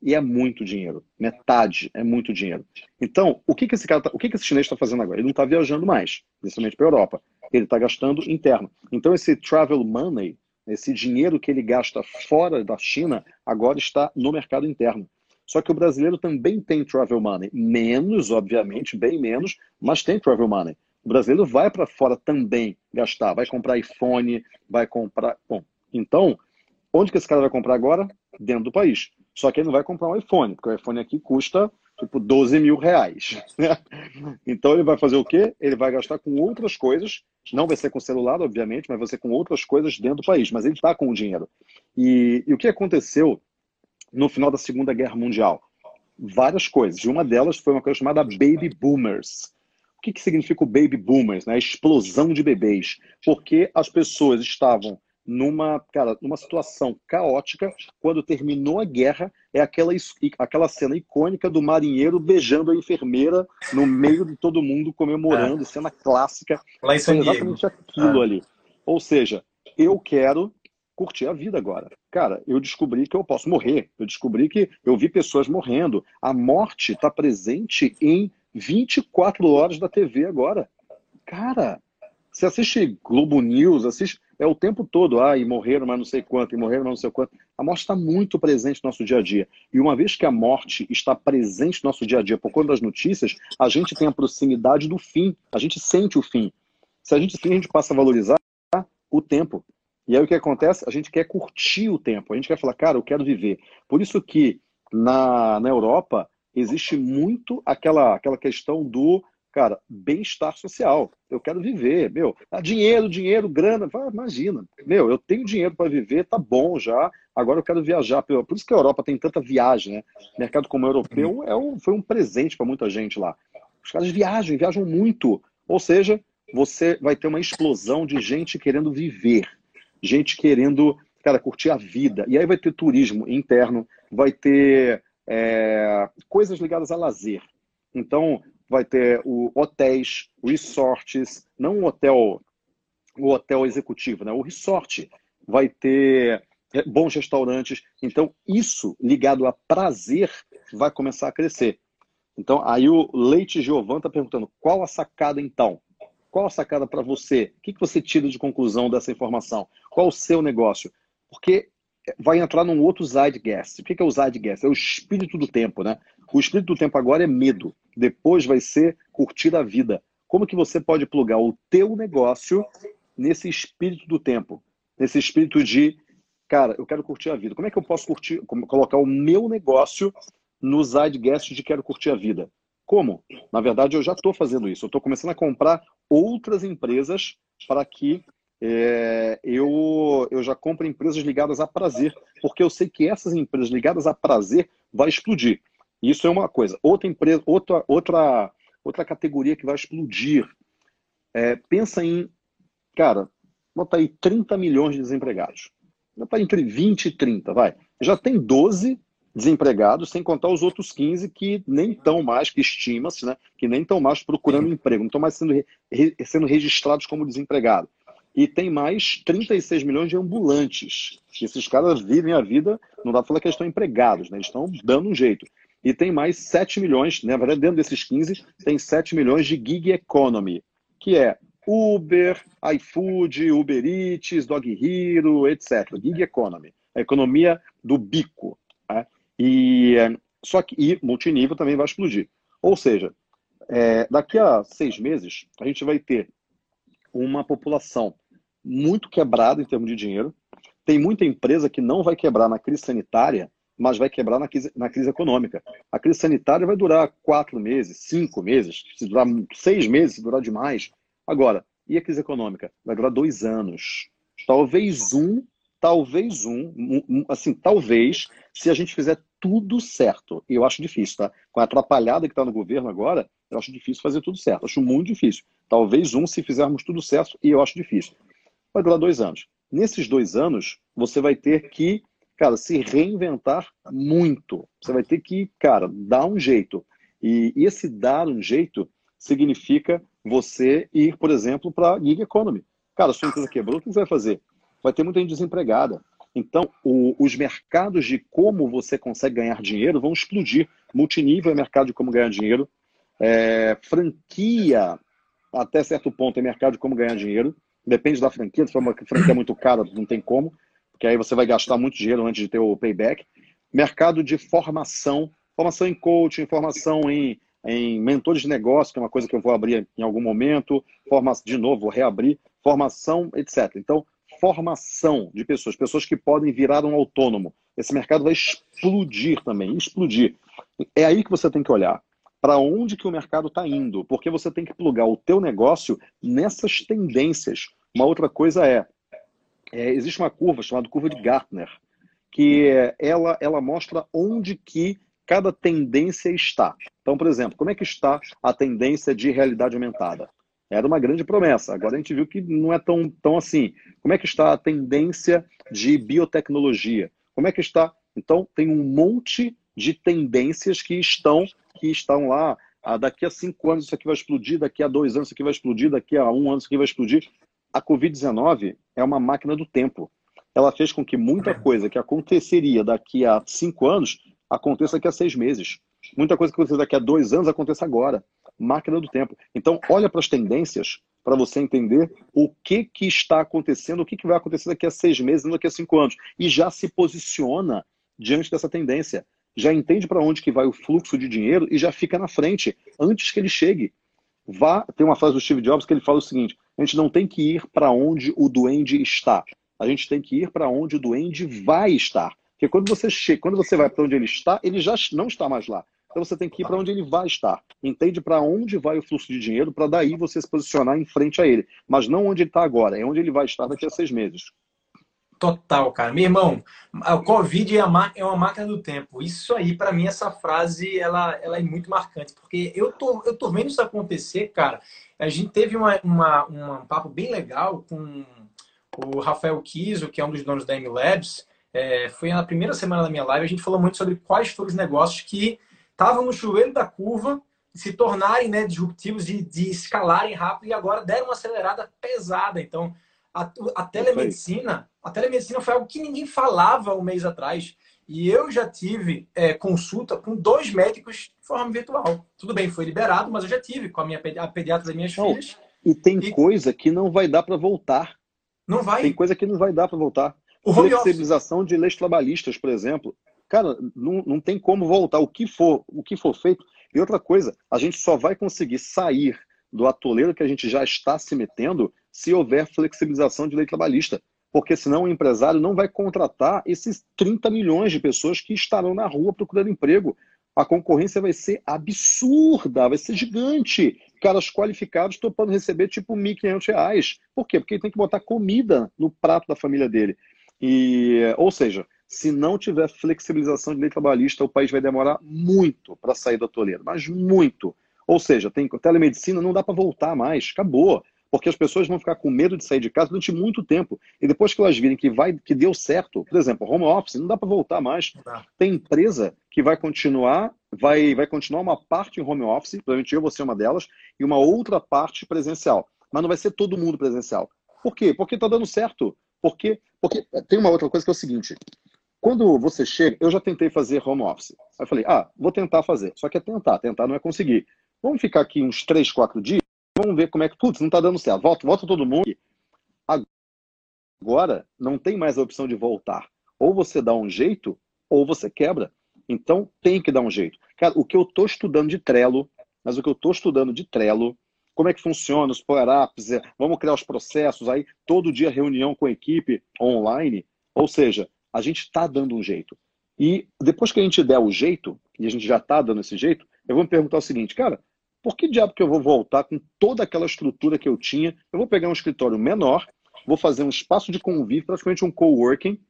Speaker 3: E é muito dinheiro. Metade é muito dinheiro. Então, o que, que esse cara tá, o que, que esse chinês está fazendo agora? Ele não está viajando mais, principalmente para a Europa. Ele está gastando interno. Então, esse travel money esse dinheiro que ele gasta fora da China agora está no mercado interno. Só que o brasileiro também tem travel money. Menos, obviamente, bem menos, mas tem travel money. O brasileiro vai para fora também gastar, vai comprar iPhone, vai comprar. Bom, então, onde que esse cara vai comprar agora? Dentro do país. Só que ele não vai comprar um iPhone, porque o iPhone aqui custa tipo 12 mil reais. então ele vai fazer o quê? Ele vai gastar com outras coisas, não vai ser com celular, obviamente, mas vai ser com outras coisas dentro do país, mas ele está com o dinheiro. E, e, o que aconteceu no final da Segunda Guerra Mundial? Várias coisas. E uma delas foi uma coisa chamada Baby Boomers. O que, que significa o Baby Boomers? Né? A explosão de bebês. Porque as pessoas estavam numa, cara, numa situação caótica. Quando terminou a guerra, é aquela, aquela cena icônica do marinheiro beijando a enfermeira no meio de todo mundo comemorando, é. cena clássica.
Speaker 2: Lá em São
Speaker 3: exatamente aquilo é. ali. Ou seja, eu quero curtir a vida agora. Cara, eu descobri que eu posso morrer. Eu descobri que eu vi pessoas morrendo. A morte está presente em 24 horas da TV agora. Cara, você assiste Globo News, assiste é o tempo todo, ah, e morreram, mas não sei quanto, e morreram, mas não sei quanto. A morte está muito presente no nosso dia a dia. E uma vez que a morte está presente no nosso dia a dia por conta das notícias, a gente tem a proximidade do fim, a gente sente o fim. Se a gente sim, a gente passa a valorizar o tempo. E aí o que acontece? A gente quer curtir o tempo, a gente quer falar, cara, eu quero viver. Por isso que na, na Europa existe muito aquela, aquela questão do, cara, bem-estar social. Eu quero viver, meu, ah, dinheiro, dinheiro, grana, imagina. Meu, eu tenho dinheiro para viver, tá bom já, agora eu quero viajar. Por isso que a Europa tem tanta viagem, né? Mercado como europeu é um, foi um presente para muita gente lá. Os caras viajam, viajam muito. Ou seja, você vai ter uma explosão de gente querendo viver gente querendo, cara, curtir a vida. E aí vai ter turismo interno, vai ter é, coisas ligadas a lazer. Então, vai ter o hotéis, resorts, não o hotel, o hotel executivo, né? O resort vai ter bons restaurantes. Então, isso ligado a prazer vai começar a crescer. Então, aí o Leite Giovan está perguntando qual a sacada então? Qual a sacada para você? O que, que você tira de conclusão dessa informação? Qual o seu negócio? Porque vai entrar num outro Zeitgeist. O que é o Zeitgeist? É o espírito do tempo, né? O espírito do tempo agora é medo. Depois vai ser curtir a vida. Como que você pode plugar o teu negócio nesse espírito do tempo? Nesse espírito de, cara, eu quero curtir a vida. Como é que eu posso curtir, colocar o meu negócio no Zeitgeist de quero curtir a vida? Como? Na verdade, eu já estou fazendo isso. Eu estou começando a comprar outras empresas para que é, eu, eu já compro empresas ligadas a prazer, porque eu sei que essas empresas ligadas a prazer vai explodir. Isso é uma coisa. Outra empresa, outra, outra, outra categoria que vai explodir. É, pensa em, cara, bota aí 30 milhões de desempregados. Bota entre 20 e 30, vai. Já tem 12 desempregados, sem contar os outros 15 que nem estão mais, que estima-se, né, que nem estão mais procurando emprego, não estão mais sendo, re, sendo registrados como desempregado. E tem mais 36 milhões de ambulantes. Esses caras vivem a vida, não dá para falar que eles estão empregados, né, eles estão dando um jeito. E tem mais 7 milhões, né, na verdade, dentro desses 15, tem 7 milhões de gig economy, que é Uber, iFood, Uber Eats, Dog Hero, etc. Gig economy, a economia do bico. Né? E só que e multinível também vai explodir. Ou seja, é, daqui a seis meses a gente vai ter uma população muito quebrada em termos de dinheiro. Tem muita empresa que não vai quebrar na crise sanitária, mas vai quebrar na crise, na crise econômica. A crise sanitária vai durar quatro meses, cinco meses, se durar seis meses, se durar demais. Agora, e a crise econômica? Vai durar dois anos. Talvez um, talvez um, assim, talvez, se a gente fizer tudo certo. E eu acho difícil, tá? Com a atrapalhada que está no governo agora, eu acho difícil fazer tudo certo. Acho muito difícil. Talvez um, se fizermos tudo certo, e eu acho difícil. Vai durar dois anos. Nesses dois anos, você vai ter que, cara, se reinventar muito. Você vai ter que, cara, dar um jeito. E esse dar um jeito significa você ir, por exemplo, para a gig economy. Cara, sua empresa quebrou, o que você vai fazer? Vai ter muita gente desempregada. Então, o, os mercados de como você consegue ganhar dinheiro vão explodir. Multinível é mercado de como ganhar dinheiro. É, franquia, até certo ponto, é mercado de como ganhar dinheiro. Depende da franquia. Se for uma franquia muito cara, não tem como. Porque aí você vai gastar muito dinheiro antes de ter o payback. Mercado de formação. Formação em coaching, formação em, em mentores de negócio, que é uma coisa que eu vou abrir em algum momento. Formação, de novo, vou reabrir. Formação, etc. Então, formação de pessoas, pessoas que podem virar um autônomo. Esse mercado vai explodir também, explodir. É aí que você tem que olhar para onde que o mercado está indo, porque você tem que plugar o teu negócio nessas tendências. Uma outra coisa é, é existe uma curva chamada curva de Gartner, que ela, ela mostra onde que cada tendência está. Então, por exemplo, como é que está a tendência de realidade aumentada? Era uma grande promessa. Agora a gente viu que não é tão, tão assim. Como é que está a tendência de biotecnologia? Como é que está? Então, tem um monte de tendências que estão, que estão lá. Ah, daqui a cinco anos isso aqui vai explodir, daqui a dois anos isso aqui vai explodir, daqui a um ano isso aqui vai explodir. A Covid-19 é uma máquina do tempo. Ela fez com que muita coisa que aconteceria daqui a cinco anos aconteça daqui a seis meses. Muita coisa que acontecer daqui a dois anos aconteça agora máquina do tempo. Então, olha para as tendências para você entender o que, que está acontecendo, o que, que vai acontecer daqui a seis meses, daqui a cinco anos. E já se posiciona diante dessa tendência. Já entende para onde que vai o fluxo de dinheiro e já fica na frente, antes que ele chegue. Vá, tem uma frase do Steve Jobs que ele fala o seguinte: a gente não tem que ir para onde o duende está. A gente tem que ir para onde o duende vai estar. Porque quando você chega, quando você vai para onde ele está, ele já não está mais lá. Então você tem que ir para onde ele vai estar. Entende para onde vai o fluxo de dinheiro para daí você se posicionar em frente a ele. Mas não onde ele está agora, é onde ele vai estar daqui a seis meses.
Speaker 2: Total, cara. Meu irmão, o Covid é, é uma máquina do tempo. Isso aí, para mim, essa frase, ela, ela é muito marcante. Porque eu tô, eu tô vendo isso acontecer, cara. A gente teve uma, uma, um papo bem legal com o Rafael Kiso, que é um dos donos da M-Labs. É, foi na primeira semana da minha live, a gente falou muito sobre quais foram os negócios que estavam no chuveiro da curva, se tornarem né, disruptivos, de, de escalarem rápido e agora deram uma acelerada pesada. Então, a, a telemedicina, a telemedicina foi algo que ninguém falava um mês atrás. E eu já tive é, consulta com dois médicos de forma virtual. Tudo bem, foi liberado, mas eu já tive com a minha a pediatra das minhas não, filhas.
Speaker 3: E tem e... coisa que não vai dar para voltar.
Speaker 2: Não vai.
Speaker 3: Tem coisa que não vai dar para voltar. O Flexibilização de leis trabalhistas, por exemplo. Cara, não, não tem como voltar. O que for, o que for feito. E outra coisa, a gente só vai conseguir sair do atoleiro que a gente já está se metendo se houver flexibilização de lei trabalhista. Porque senão o empresário não vai contratar esses 30 milhões de pessoas que estarão na rua procurando emprego. A concorrência vai ser absurda, vai ser gigante. Caras qualificados topando receber tipo R$ 1.500. Por quê? Porque ele tem que botar comida no prato da família dele. E, ou seja, se não tiver flexibilização de lei trabalhista, o país vai demorar muito para sair do atoleiro, mas muito. Ou seja, tem telemedicina, não dá para voltar mais, acabou. Porque as pessoas vão ficar com medo de sair de casa durante muito tempo. E depois que elas virem que vai, que deu certo, por exemplo, home office, não dá para voltar mais. Tem empresa que vai continuar, vai, vai continuar uma parte em home office, provavelmente eu vou ser uma delas, e uma outra parte presencial. Mas não vai ser todo mundo presencial. Por quê? Porque está dando certo. Porque, porque tem uma outra coisa que é o seguinte: quando você chega, eu já tentei fazer home office. Aí eu falei, ah, vou tentar fazer. Só que é tentar, tentar não é conseguir. Vamos ficar aqui uns 3, 4 dias, vamos ver como é que, putz, não está dando certo. Volta, volta todo mundo. Agora, não tem mais a opção de voltar. Ou você dá um jeito, ou você quebra. Então, tem que dar um jeito. Cara, o que eu estou estudando de Trello, mas o que eu estou estudando de Trello, como é que funciona os power-ups, é, vamos criar os processos, aí todo dia reunião com a equipe online. Ou seja, a gente está dando um jeito. E depois que a gente der o jeito, e a gente já está dando esse jeito, eu vou me perguntar o seguinte, cara, por que diabo que eu vou voltar com toda aquela estrutura que eu tinha? Eu vou pegar um escritório menor, vou fazer um espaço de convívio, praticamente um coworking.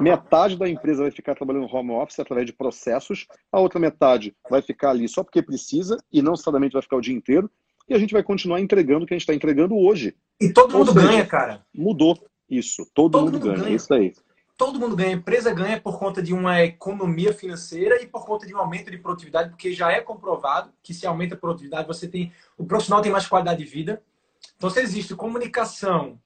Speaker 3: Metade da empresa vai ficar trabalhando home office através de processos, a outra metade vai ficar ali só porque precisa e não necessariamente vai ficar o dia inteiro e a gente vai continuar entregando o que a gente está entregando hoje.
Speaker 2: E todo mundo seja, ganha, cara.
Speaker 3: Mudou isso. Todo, todo mundo, mundo, ganha. ganha. Isso aí.
Speaker 2: Todo mundo ganha. A empresa ganha por conta de uma economia financeira e por conta de um aumento de produtividade, porque já é comprovado que se aumenta a produtividade, você tem. O profissional tem mais qualidade de vida. Então, se existe comunicação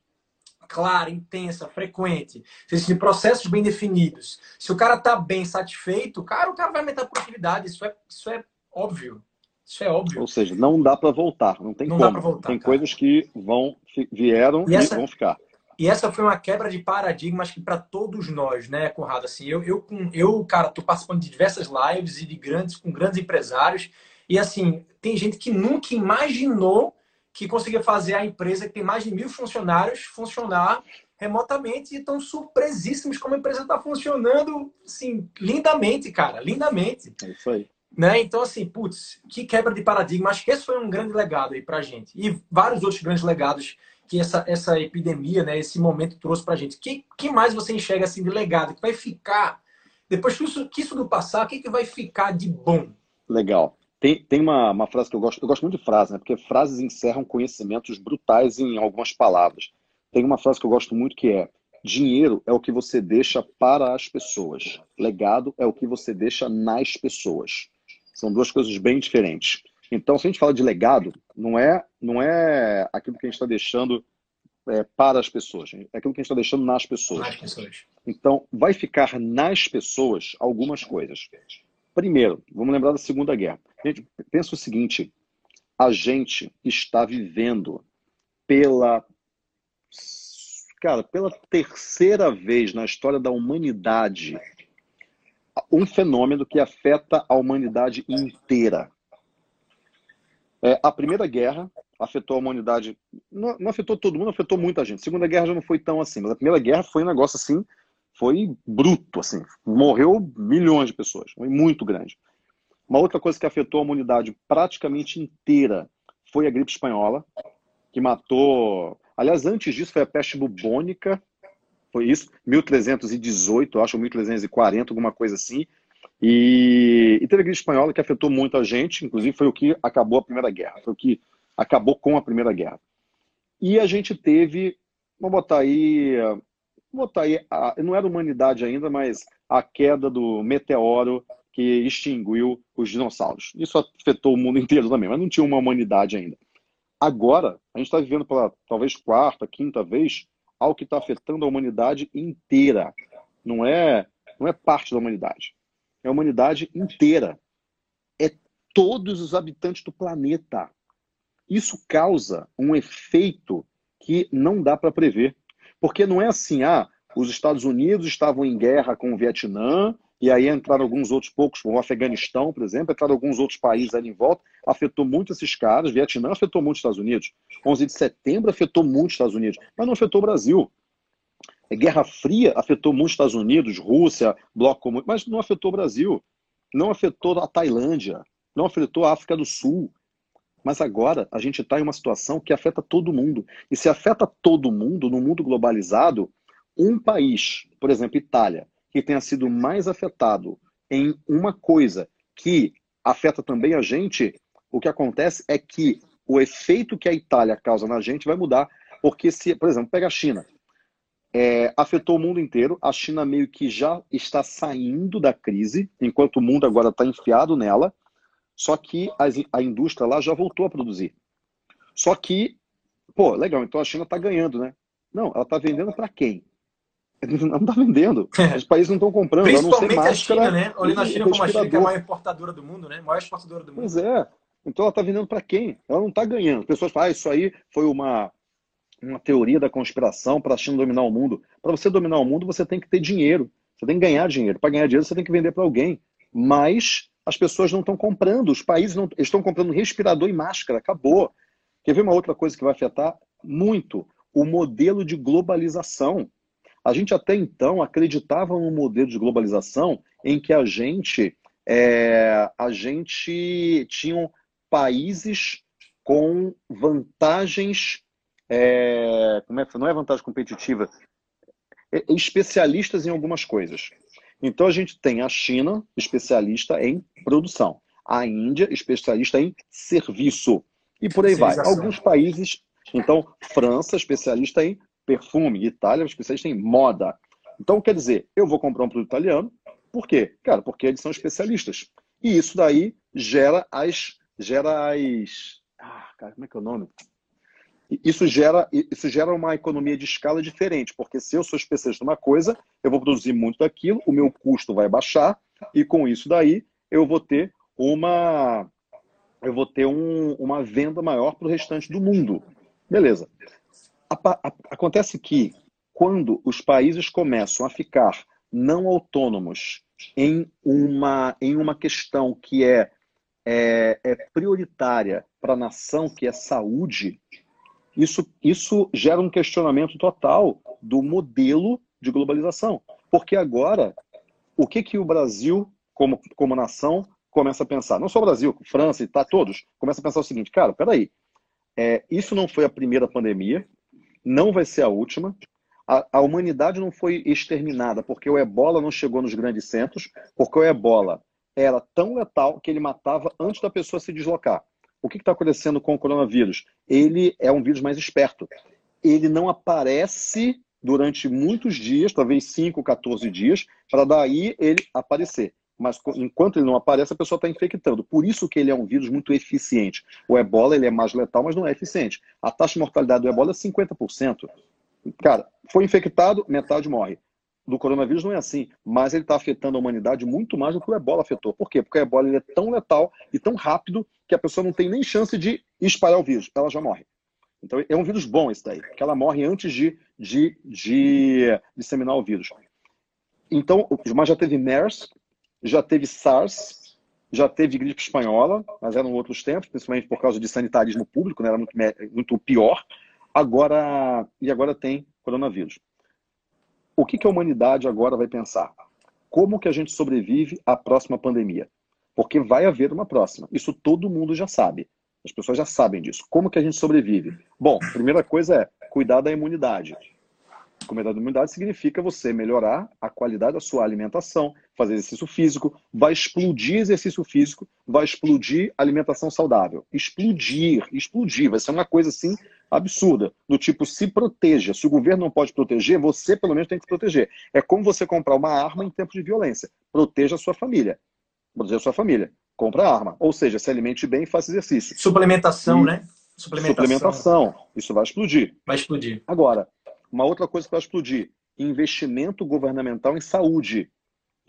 Speaker 2: clara, intensa, frequente, se existem processos bem definidos, se o cara está bem satisfeito, cara, o cara vai aumentar a produtividade. Isso é, isso é óbvio. Isso é óbvio.
Speaker 3: Ou seja, não dá para voltar, não tem não como. Voltar, tem cara. coisas que vão vieram e, essa, e, vão ficar.
Speaker 2: E essa foi uma quebra de paradigmas que para todos nós, né, Conrado? Assim, eu, eu, eu, cara, tô participando de diversas lives e de grandes com grandes empresários e assim tem gente que nunca imaginou que conseguia fazer a empresa que tem mais de mil funcionários funcionar remotamente e estão surpresíssimos como a empresa está funcionando, assim, lindamente, cara, lindamente.
Speaker 3: É isso aí.
Speaker 2: Né? Então, assim, putz, que quebra de paradigma. Acho que esse foi um grande legado aí pra gente. E vários outros grandes legados que essa, essa epidemia, né, esse momento trouxe pra gente. Que, que mais você enxerga assim de legado? Que vai ficar, depois que isso, que isso do passar, o que, que vai ficar de bom?
Speaker 3: Legal. Tem, tem uma, uma frase que eu gosto, eu gosto muito de frase, né? Porque frases encerram conhecimentos brutais em algumas palavras. Tem uma frase que eu gosto muito que é: dinheiro é o que você deixa para as pessoas, legado é o que você deixa nas pessoas. São duas coisas bem diferentes. Então, se a gente fala de legado, não é, não é aquilo que a gente está deixando é, para as pessoas, é aquilo que a gente está deixando nas pessoas.
Speaker 2: Nas pessoas.
Speaker 3: Então, vai ficar nas pessoas algumas coisas. Primeiro, vamos lembrar da Segunda Guerra. Gente, pensa o seguinte: a gente está vivendo pela cara, pela terceira vez na história da humanidade um fenômeno que afeta a humanidade inteira. É, a Primeira Guerra afetou a humanidade. Não, não, afetou todo mundo, afetou muita gente. A Segunda Guerra já não foi tão assim, mas a Primeira Guerra foi um negócio assim, foi bruto, assim. Morreu milhões de pessoas, foi muito grande. Uma outra coisa que afetou a humanidade praticamente inteira foi a gripe espanhola, que matou. Aliás, antes disso foi a peste bubônica, foi isso, 1318, acho, 1340, alguma coisa assim. E, e teve a gripe espanhola que afetou muita gente, inclusive foi o que acabou a Primeira Guerra, foi o que acabou com a Primeira Guerra. E a gente teve, vamos botar aí, vamos botar aí, a, não era humanidade ainda, mas a queda do meteoro que extinguiu os dinossauros. Isso afetou o mundo inteiro também, mas não tinha uma humanidade ainda. Agora, a gente está vivendo pela talvez quarta, quinta vez algo que está afetando a humanidade inteira. Não é, não é parte da humanidade. É a humanidade inteira. É todos os habitantes do planeta. Isso causa um efeito que não dá para prever. Porque não é assim, ah, os Estados Unidos estavam em guerra com o Vietnã, e aí entraram alguns outros poucos, o Afeganistão, por exemplo, entraram alguns outros países ali em volta, afetou muito esses caras, Vietnã afetou muito os Estados Unidos, 11 de setembro afetou muito os Estados Unidos, mas não afetou o Brasil. Guerra Fria afetou muito os Estados Unidos, Rússia, Bloco Comum, mas não afetou o Brasil, não afetou a Tailândia, não afetou a África do Sul, mas agora a gente está em uma situação que afeta todo mundo. E se afeta todo mundo, no mundo globalizado, um país, por exemplo, Itália, que tenha sido mais afetado em uma coisa que afeta também a gente, o que acontece é que o efeito que a Itália causa na gente vai mudar. Porque se, por exemplo, pega a China. É, afetou o mundo inteiro. A China meio que já está saindo da crise, enquanto o mundo agora está enfiado nela. Só que a, a indústria lá já voltou a produzir. Só que, pô, legal, então a China está ganhando, né? Não, ela está vendendo para quem? Não está vendendo. Os países não estão comprando.
Speaker 2: Principalmente a, máscara, a China, né? Olhando a China como a China que é a maior do mundo, né? Maior exportadora do mundo.
Speaker 3: Pois é. Então ela está vendendo para quem? Ela não está ganhando. As pessoas falam, ah, isso aí foi uma, uma teoria da conspiração para a China dominar o mundo. Para você dominar o mundo, você tem que ter dinheiro. Você tem que ganhar dinheiro. Para ganhar dinheiro, você tem que vender para alguém. Mas as pessoas não estão comprando, os países não estão comprando respirador e máscara, acabou. Quer ver uma outra coisa que vai afetar muito? O modelo de globalização. A gente até então acreditava no modelo de globalização em que a gente, é, a gente tinha países com vantagens, é, como é, não é vantagem competitiva, é, especialistas em algumas coisas. Então a gente tem a China, especialista em produção, a Índia, especialista em serviço, e por aí vai. Alguns países, então, França, especialista em perfume, Itália, especialista em moda. Então, quer dizer, eu vou comprar um produto italiano, por quê? Cara, porque eles são especialistas. E isso daí gera as. Gera as. Ah, cara, como é que é o nome? Isso gera, isso gera uma economia de escala diferente, porque se eu sou especialista numa coisa, eu vou produzir muito daquilo, o meu custo vai baixar, e com isso daí eu vou ter uma eu vou ter um, uma venda maior para o restante do mundo. Beleza. A, a, acontece que quando os países começam a ficar não autônomos em uma, em uma questão que é, é, é prioritária para a nação, que é saúde, isso, isso gera um questionamento total do modelo de globalização. Porque agora, o que, que o Brasil, como, como nação, começa a pensar? Não só o Brasil, França e tá, todos, começa a pensar o seguinte, cara, peraí, é, isso não foi a primeira pandemia, não vai ser a última, a, a, humanidade não foi exterminada porque o ebola não chegou nos grandes centros, porque o ebola era tão letal que ele matava antes da pessoa se deslocar. O que está acontecendo com o coronavírus? Ele é um vírus mais esperto. Ele não aparece durante muitos dias, talvez 5, 14 dias, para daí ele aparecer. Mas enquanto ele não aparece, a pessoa está infectando. Por isso que ele é um vírus muito eficiente. O ebola ele é mais letal, mas não é eficiente. A taxa de mortalidade do ebola é 50%. Cara, foi infectado, metade morre do coronavírus não é assim, mas ele está afetando a humanidade muito mais do que o ebola afetou. Por quê? Porque o ebola ele é tão letal e tão rápido que a pessoa não tem nem chance de espalhar o vírus, ela já morre. Então é um vírus bom esse daí, que ela morre antes de, de, de disseminar o vírus. Então, mas já teve MERS, já teve SARS, já teve gripe espanhola, mas eram outros tempos, principalmente por causa de sanitarismo público, né? era muito, muito pior. Agora, e agora tem coronavírus. O que, que a humanidade agora vai pensar? Como que a gente sobrevive à próxima pandemia? Porque vai haver uma próxima. Isso todo mundo já sabe. As pessoas já sabem disso. Como que a gente sobrevive? Bom, primeira coisa é cuidar da imunidade. Cuidar da imunidade significa você melhorar a qualidade da sua alimentação, fazer exercício físico, vai explodir exercício físico, vai explodir alimentação saudável. Explodir, explodir. Vai ser uma coisa assim absurda, do tipo se proteja. Se o governo não pode proteger, você pelo menos tem que se proteger. É como você comprar uma arma em tempos de violência. Proteja a sua família. Proteja a sua família. Compra arma. Ou seja, se alimente bem e faça exercício.
Speaker 2: Suplementação, e... né?
Speaker 3: Suplementação. Suplementação. Isso vai explodir.
Speaker 2: Vai explodir.
Speaker 3: Agora, uma outra coisa que vai explodir: investimento governamental em saúde.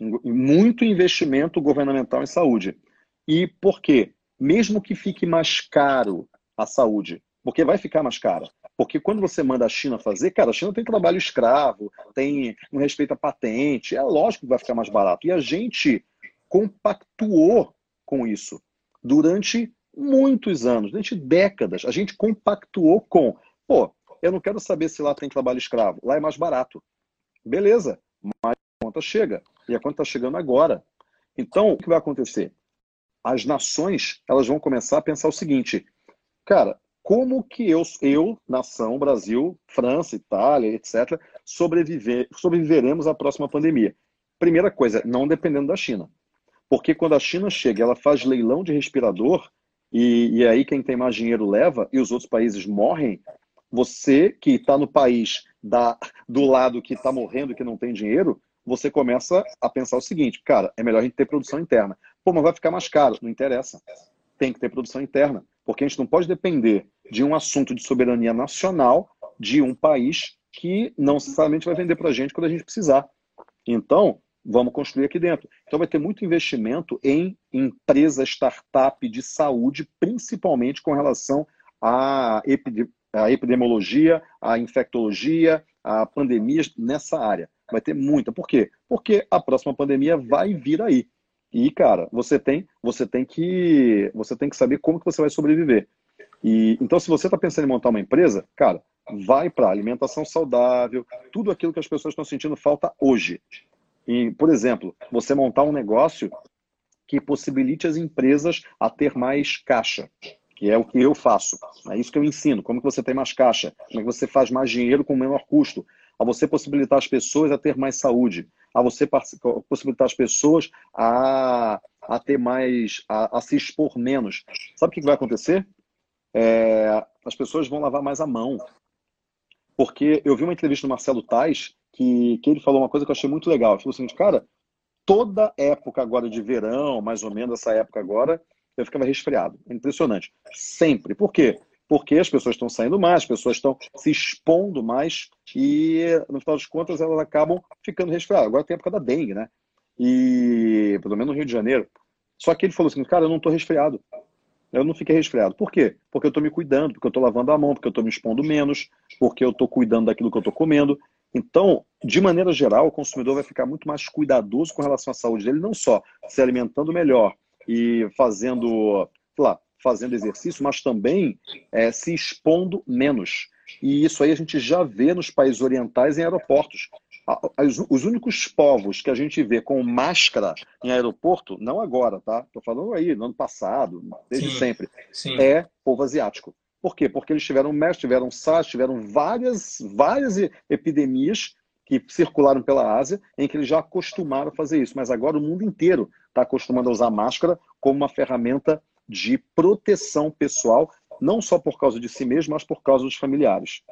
Speaker 3: Muito investimento governamental em saúde. E por quê? Mesmo que fique mais caro a saúde, porque vai ficar mais cara. Porque quando você manda a China fazer, cara, a China tem trabalho escravo, tem não respeita patente, é lógico que vai ficar mais barato. E a gente compactuou com isso durante muitos anos, durante décadas. A gente compactuou com, pô, eu não quero saber se lá tem trabalho escravo, lá é mais barato. Beleza, mas a conta chega. E a conta está chegando agora. Então, o que vai acontecer? As nações elas vão começar a pensar o seguinte: cara, como que eu, eu, nação, Brasil, França, Itália, etc., sobreviver, sobreviveremos à próxima pandemia? Primeira coisa, não dependendo da China. Porque quando a China chega, ela faz leilão de respirador, e, e aí quem tem mais dinheiro leva, e os outros países morrem, você que está no país da, do lado que está morrendo, que não tem dinheiro, você começa a pensar o seguinte, cara, é melhor a gente ter produção interna. Pô, mas vai ficar mais caro. Não interessa. Tem que ter produção interna. Porque a gente não pode depender de um assunto de soberania nacional de um país que não necessariamente vai vender para a gente quando a gente precisar. Então, vamos construir aqui dentro. Então, vai ter muito investimento em empresa startup de saúde, principalmente com relação à, epidemiologia, à infectologia, a pandemias nessa área. Vai ter muita. Por quê? Porque a próxima pandemia vai vir aí. E, cara, você tem, você tem que, você tem que saber como que você vai sobreviver. E então, se você está pensando em montar uma empresa, cara, vai para alimentação saudável, tudo aquilo que as pessoas estão sentindo falta hoje. E, por exemplo, você montar um negócio que possibilite as empresas a ter mais caixa, que é o que eu faço. É isso que eu ensino. Como que você tem mais caixa? Como é que você faz mais dinheiro com menor custo? A você possibilitar as pessoas a ter mais saúde, a você possibilitar as pessoas a, a ter mais, a, a se expor menos. Sabe o que vai acontecer? é, as pessoas vão lavar mais a mão. Porque eu vi uma entrevista do Marcelo Tais que, que ele falou uma coisa que eu achei muito legal. Ele falou o seguinte, cara, toda época agora de verão, mais ou menos essa época agora, eu ficava resfriado. É impressionante. Sempre. Por quê? Porque as pessoas estão saindo mais, as pessoas estão se expondo mais e, no final das contas, elas acabam ficando resfriadas. Agora tem a época da dengue, né? E, pelo menos no Rio de Janeiro. Só que ele falou assim, cara, eu não estou resfriado eu não fiquei resfriado. Por quê? Porque eu estou me cuidando, porque eu estou lavando a mão, porque eu estou me expondo menos, porque eu estou cuidando daquilo que eu estou comendo. Então, de maneira geral, o consumidor vai ficar muito mais cuidadoso com relação à saúde dele, não só se alimentando melhor e fazendo, lá, fazendo exercício, mas também é, se expondo menos. E isso aí a gente já vê nos países orientais em aeroportos os únicos povos que a gente vê com máscara em aeroporto, não agora, tá? Estou falando aí, no ano passado, desde sim, sempre, sim. é povo asiático. Por quê? Porque eles tiveram MERS, tiveram SARS, tiveram várias, várias epidemias que circularam pela Ásia, em que eles já acostumaram a fazer isso. Mas agora o mundo inteiro está acostumando a usar máscara como uma ferramenta de proteção pessoal, não só por causa de si mesmo, mas por causa dos familiares.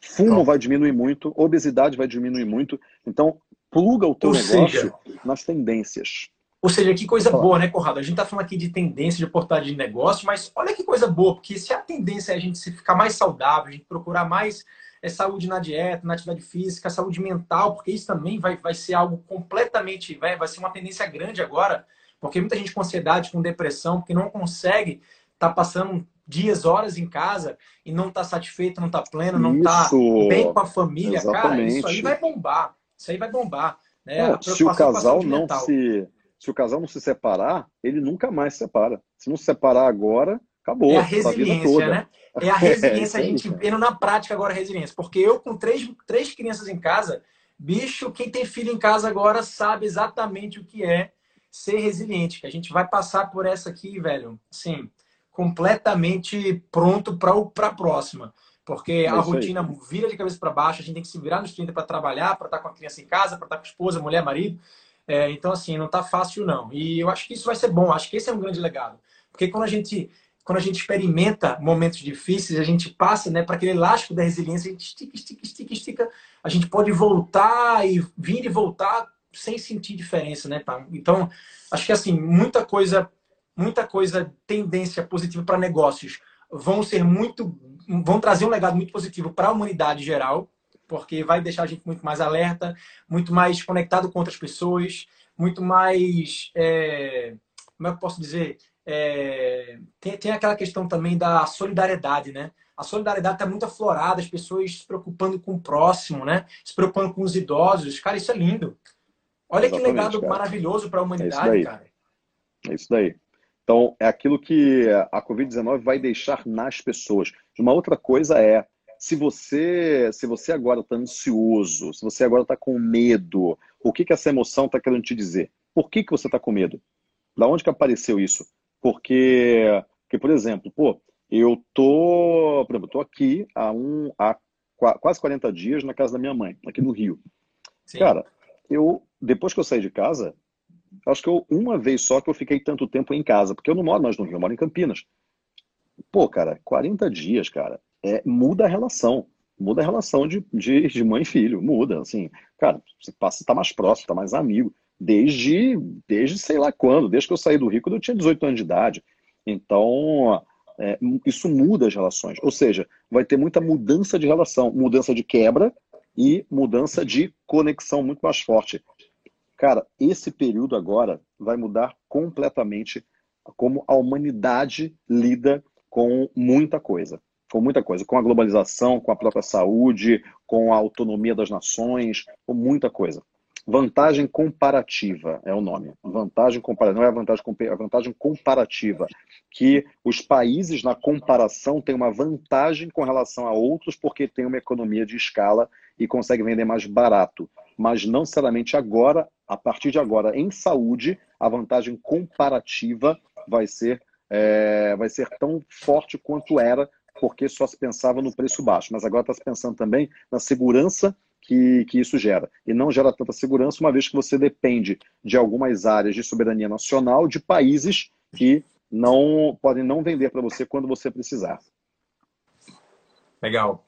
Speaker 3: Fumo vai diminuir muito, obesidade vai diminuir muito. Então, pluga o teu Ou negócio seja, nas tendências.
Speaker 2: Ou seja, que coisa boa, né, Corrado? A gente está falando aqui de tendência de oportunidade de negócio, mas olha que coisa boa, porque se a tendência é a gente ficar mais saudável, a gente procurar mais é, saúde na dieta, na atividade física, saúde mental, porque isso também vai, vai ser algo completamente, vai, vai ser uma tendência grande agora, porque muita gente com ansiedade, com depressão, porque não consegue estar tá passando dias, horas em casa e não está satisfeito, não está pleno, não está bem com a família, Exatamente. cara, isso aí vai bombar. Isso aí vai bombar. Né?
Speaker 3: Não, se o casal não se se o casal não se separar, ele nunca mais se separa. Se não se separar agora, acabou.
Speaker 2: É a resiliência, a né? É a resiliência, é, a gente vendo na prática agora a resiliência. Porque eu, com três, três crianças em casa, bicho, quem tem filho em casa agora sabe exatamente o que é ser resiliente. Que a gente vai passar por essa aqui, velho, sim, completamente pronto para a próxima. Porque é a rotina aí. vira de cabeça para baixo, a gente tem que se virar nos 30 para trabalhar, para estar tá com a criança em casa, para estar tá com a esposa, mulher, marido. É, então, assim, não está fácil, não. E eu acho que isso vai ser bom, acho que esse é um grande legado. Porque quando a gente, quando a gente experimenta momentos difíceis, a gente passa né, para aquele elástico da resiliência, a gente estica, estica, estica, estica, a gente pode voltar e vir e voltar sem sentir diferença, né? Então, acho que assim, muita coisa, muita coisa, tendência positiva para negócios vão ser muito, vão trazer um legado muito positivo para a humanidade geral, porque vai deixar a gente muito mais alerta, muito mais conectado com outras pessoas, muito mais, é, como é que eu posso dizer? É, tem, tem aquela questão também da solidariedade, né? A solidariedade está muito aflorada, as pessoas se preocupando com o próximo, né? Se preocupando com os idosos. Cara, isso é lindo. Olha Exatamente, que legado cara. maravilhoso para a humanidade, é cara.
Speaker 3: É isso daí. Então, é aquilo que a Covid-19 vai deixar nas pessoas. Uma outra coisa é, se você, se você agora está ansioso, se você agora está com medo, o que, que essa emoção está querendo te dizer? Por que, que você está com medo? Da onde que apareceu isso? Porque, porque por exemplo, pô, eu tô, por exemplo, tô aqui há, um, há quase 40 dias na casa da minha mãe, aqui no Rio. Sim. Cara, eu, depois que eu saí de casa, Acho que eu, uma vez só que eu fiquei tanto tempo em casa, porque eu não moro mais no Rio, eu moro em Campinas. Pô, cara, 40 dias, cara, é, muda a relação. Muda a relação de, de, de mãe e filho, muda, assim. Cara, você passa, tá mais próximo, tá mais amigo. Desde, desde sei lá quando, desde que eu saí do Rio, quando eu tinha 18 anos de idade. Então, é, isso muda as relações. Ou seja, vai ter muita mudança de relação, mudança de quebra e mudança de conexão muito mais forte. Cara, esse período agora vai mudar completamente como a humanidade lida com muita coisa. Com muita coisa. Com a globalização, com a própria saúde, com a autonomia das nações, com muita coisa. Vantagem comparativa é o nome. Vantagem comparativa, não é vantagem, a vantagem comparativa. Que os países, na comparação, têm uma vantagem com relação a outros porque têm uma economia de escala e conseguem vender mais barato mas não necessariamente agora, a partir de agora, em saúde, a vantagem comparativa vai ser, é, vai ser tão forte quanto era, porque só se pensava no preço baixo. Mas agora está se pensando também na segurança que, que isso gera. E não gera tanta segurança, uma vez que você depende de algumas áreas de soberania nacional de países que não podem não vender para você quando você precisar.
Speaker 2: Legal.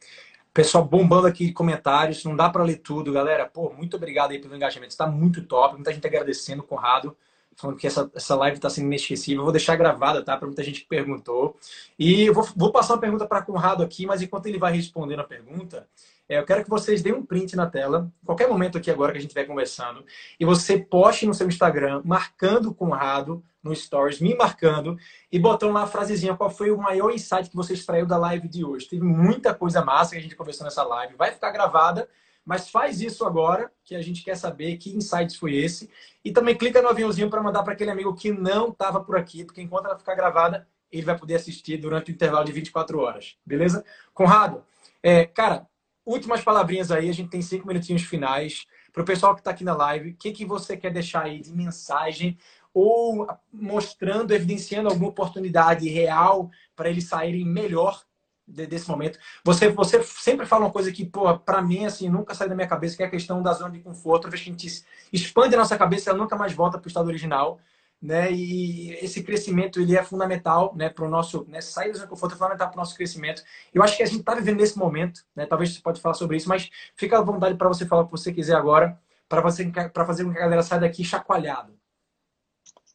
Speaker 2: Pessoal bombando aqui comentários, não dá para ler tudo, galera. Pô, muito obrigado aí pelo engajamento, está muito top. Muita gente agradecendo, Conrado, falando que essa, essa live está sendo inesquecível. Eu vou deixar gravada, tá? Para muita gente que perguntou. E eu vou, vou passar uma pergunta para Conrado aqui, mas enquanto ele vai respondendo a pergunta, é, eu quero que vocês deem um print na tela, qualquer momento aqui agora que a gente estiver conversando, e você poste no seu Instagram, marcando o Conrado no Stories, me marcando e botando lá a frasezinha qual foi o maior insight que você extraiu da live de hoje. Teve muita coisa massa que a gente conversou nessa live. Vai ficar gravada, mas faz isso agora, que a gente quer saber que insights foi esse. E também clica no aviãozinho para mandar para aquele amigo que não estava por aqui, porque enquanto ela ficar gravada, ele vai poder assistir durante o intervalo de 24 horas. Beleza? Conrado, é, cara, últimas palavrinhas aí, a gente tem cinco minutinhos finais. Para o pessoal que está aqui na live, o que, que você quer deixar aí de mensagem ou mostrando, evidenciando alguma oportunidade real para eles saírem melhor desse momento. Você, você sempre fala uma coisa que, pô, para mim, assim, nunca sai da minha cabeça, que é a questão da zona de conforto. Uma vez que a gente expande a nossa cabeça, ela nunca mais volta para o estado original. Né? E esse crescimento ele é fundamental, né, para o nosso, né, sair da zona de conforto é fundamental para o nosso crescimento. Eu acho que a gente está vivendo nesse momento, né? Talvez você pode falar sobre isso, mas fica à vontade para você falar o que você quiser agora, para você para fazer com que a galera saia daqui chacoalhado.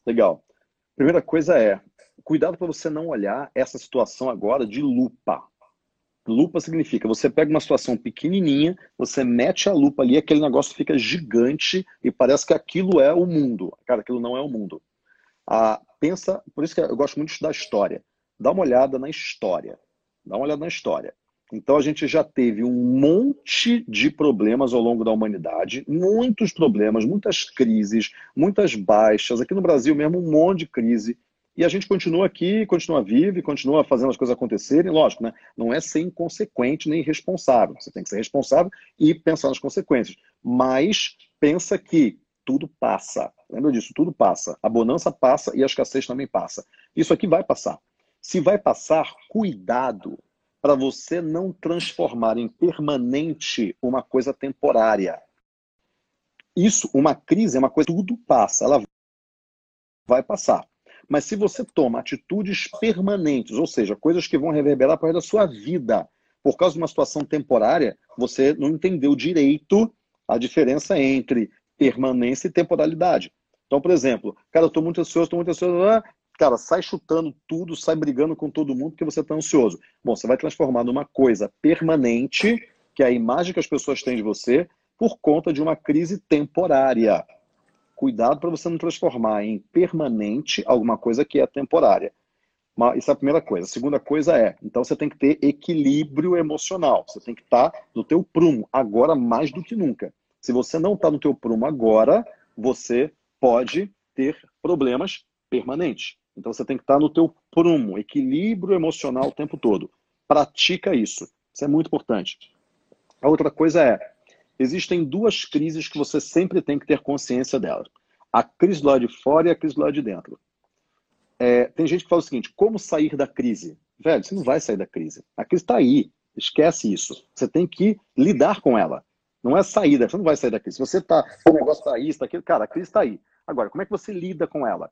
Speaker 3: Legal. Primeira coisa é, cuidado para você não olhar essa situação agora de lupa. Lupa significa você pega uma situação pequenininha, você mete a lupa ali, aquele negócio fica gigante e parece que aquilo é o mundo. Cara, aquilo não é o mundo. Ah, pensa, por isso que eu gosto muito de estudar história. Dá uma olhada na história. Dá uma olhada na história. Então a gente já teve um monte de problemas ao longo da humanidade, muitos problemas, muitas crises, muitas baixas. Aqui no Brasil mesmo, um monte de crise. E a gente continua aqui, continua vivo, continua fazendo as coisas acontecerem. Lógico, né? não é ser inconsequente nem irresponsável. Você tem que ser responsável e pensar nas consequências. Mas pensa que tudo passa. Lembra disso? Tudo passa. A bonança passa e a escassez também passa. Isso aqui vai passar. Se vai passar, cuidado para você não transformar em permanente uma coisa temporária. Isso, uma crise é uma coisa, tudo passa, ela vai passar. Mas se você toma atitudes permanentes, ou seja, coisas que vão reverberar para a sua vida, por causa de uma situação temporária, você não entendeu direito a diferença entre permanência e temporalidade. Então, por exemplo, cara, eu estou muito ansioso, estou muito ansioso, ah, cara, sai chutando tudo, sai brigando com todo mundo porque você está ansioso. Bom, você vai transformar numa coisa permanente, que é a imagem que as pessoas têm de você, por conta de uma crise temporária. Cuidado para você não transformar em permanente alguma coisa que é temporária. Isso é a primeira coisa. A segunda coisa é, então você tem que ter equilíbrio emocional. Você tem que estar tá no teu prumo, agora mais do que nunca. Se você não está no teu prumo agora, você pode ter problemas permanentes. Então você tem que estar no teu prumo, equilíbrio emocional o tempo todo. Pratica isso. Isso é muito importante. A outra coisa é, existem duas crises que você sempre tem que ter consciência delas. A crise do lado de fora e a crise do lado de dentro. É, tem gente que fala o seguinte, como sair da crise? Velho, você não vai sair da crise. A crise está aí. Esquece isso. Você tem que lidar com ela. Não é saída. Você não vai sair da crise. Se você está, o negócio está aí, está aqui, cara, a crise está aí. Agora, como é que você lida com ela?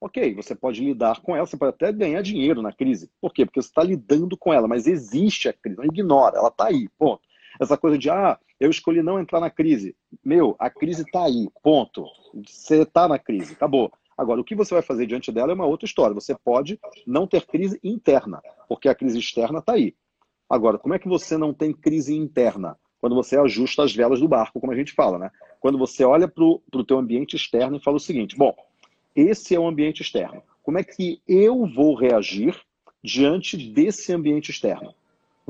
Speaker 3: Ok, você pode lidar com ela, você pode até ganhar dinheiro na crise. Por quê? Porque você está lidando com ela, mas existe a crise, não ignora, ela está aí, ponto. Essa coisa de, ah, eu escolhi não entrar na crise. Meu, a crise está aí, ponto. Você está na crise, acabou. Agora, o que você vai fazer diante dela é uma outra história. Você pode não ter crise interna, porque a crise externa está aí. Agora, como é que você não tem crise interna? Quando você ajusta as velas do barco, como a gente fala, né? Quando você olha para o teu ambiente externo e fala o seguinte, bom, esse é o ambiente externo. Como é que eu vou reagir diante desse ambiente externo?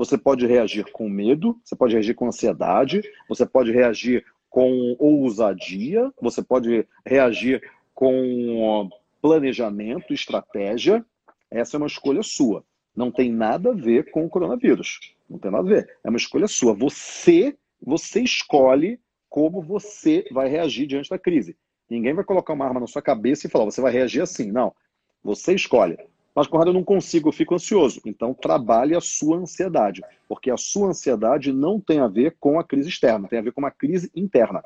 Speaker 3: Você pode reagir com medo, você pode reagir com ansiedade, você pode reagir com ousadia, você pode reagir com planejamento, estratégia. Essa é uma escolha sua. Não tem nada a ver com o coronavírus. Não tem nada a ver. É uma escolha sua. Você, você escolhe como você vai reagir diante da crise. Ninguém vai colocar uma arma na sua cabeça e falar, você vai reagir assim. Não. Você escolhe. Mas, Conrado, eu não consigo, eu fico ansioso. Então, trabalhe a sua ansiedade. Porque a sua ansiedade não tem a ver com a crise externa, tem a ver com uma crise interna.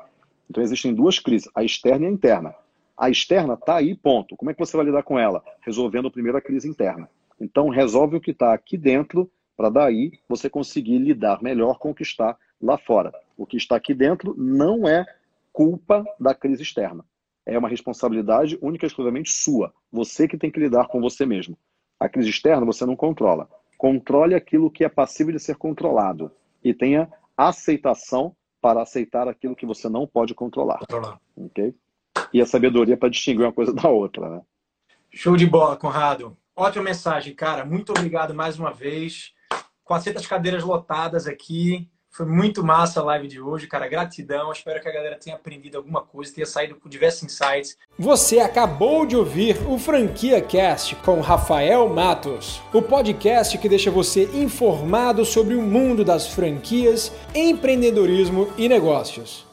Speaker 3: Então, existem duas crises, a externa e a interna. A externa está aí, ponto. Como é que você vai lidar com ela? Resolvendo primeiro a crise interna. Então, resolve o que está aqui dentro, para daí você conseguir lidar melhor com o que está lá fora. O que está aqui dentro não é culpa da crise externa é uma responsabilidade única e exclusivamente sua. Você que tem que lidar com você mesmo. A crise externa você não controla. Controle aquilo que é passível de ser controlado e tenha aceitação para aceitar aquilo que você não pode controlar. Controlar. Ok? E a sabedoria para distinguir uma coisa da outra, né?
Speaker 2: Show de bola, Conrado. Ótima mensagem, cara. Muito obrigado mais uma vez. 400 cadeiras lotadas aqui. Foi muito massa a live de hoje, cara. Gratidão. Espero que a galera tenha aprendido alguma coisa, tenha saído com diversos insights.
Speaker 1: Você acabou de ouvir o Franquia Cast com Rafael Matos, o podcast que deixa você informado sobre o mundo das franquias, empreendedorismo e negócios.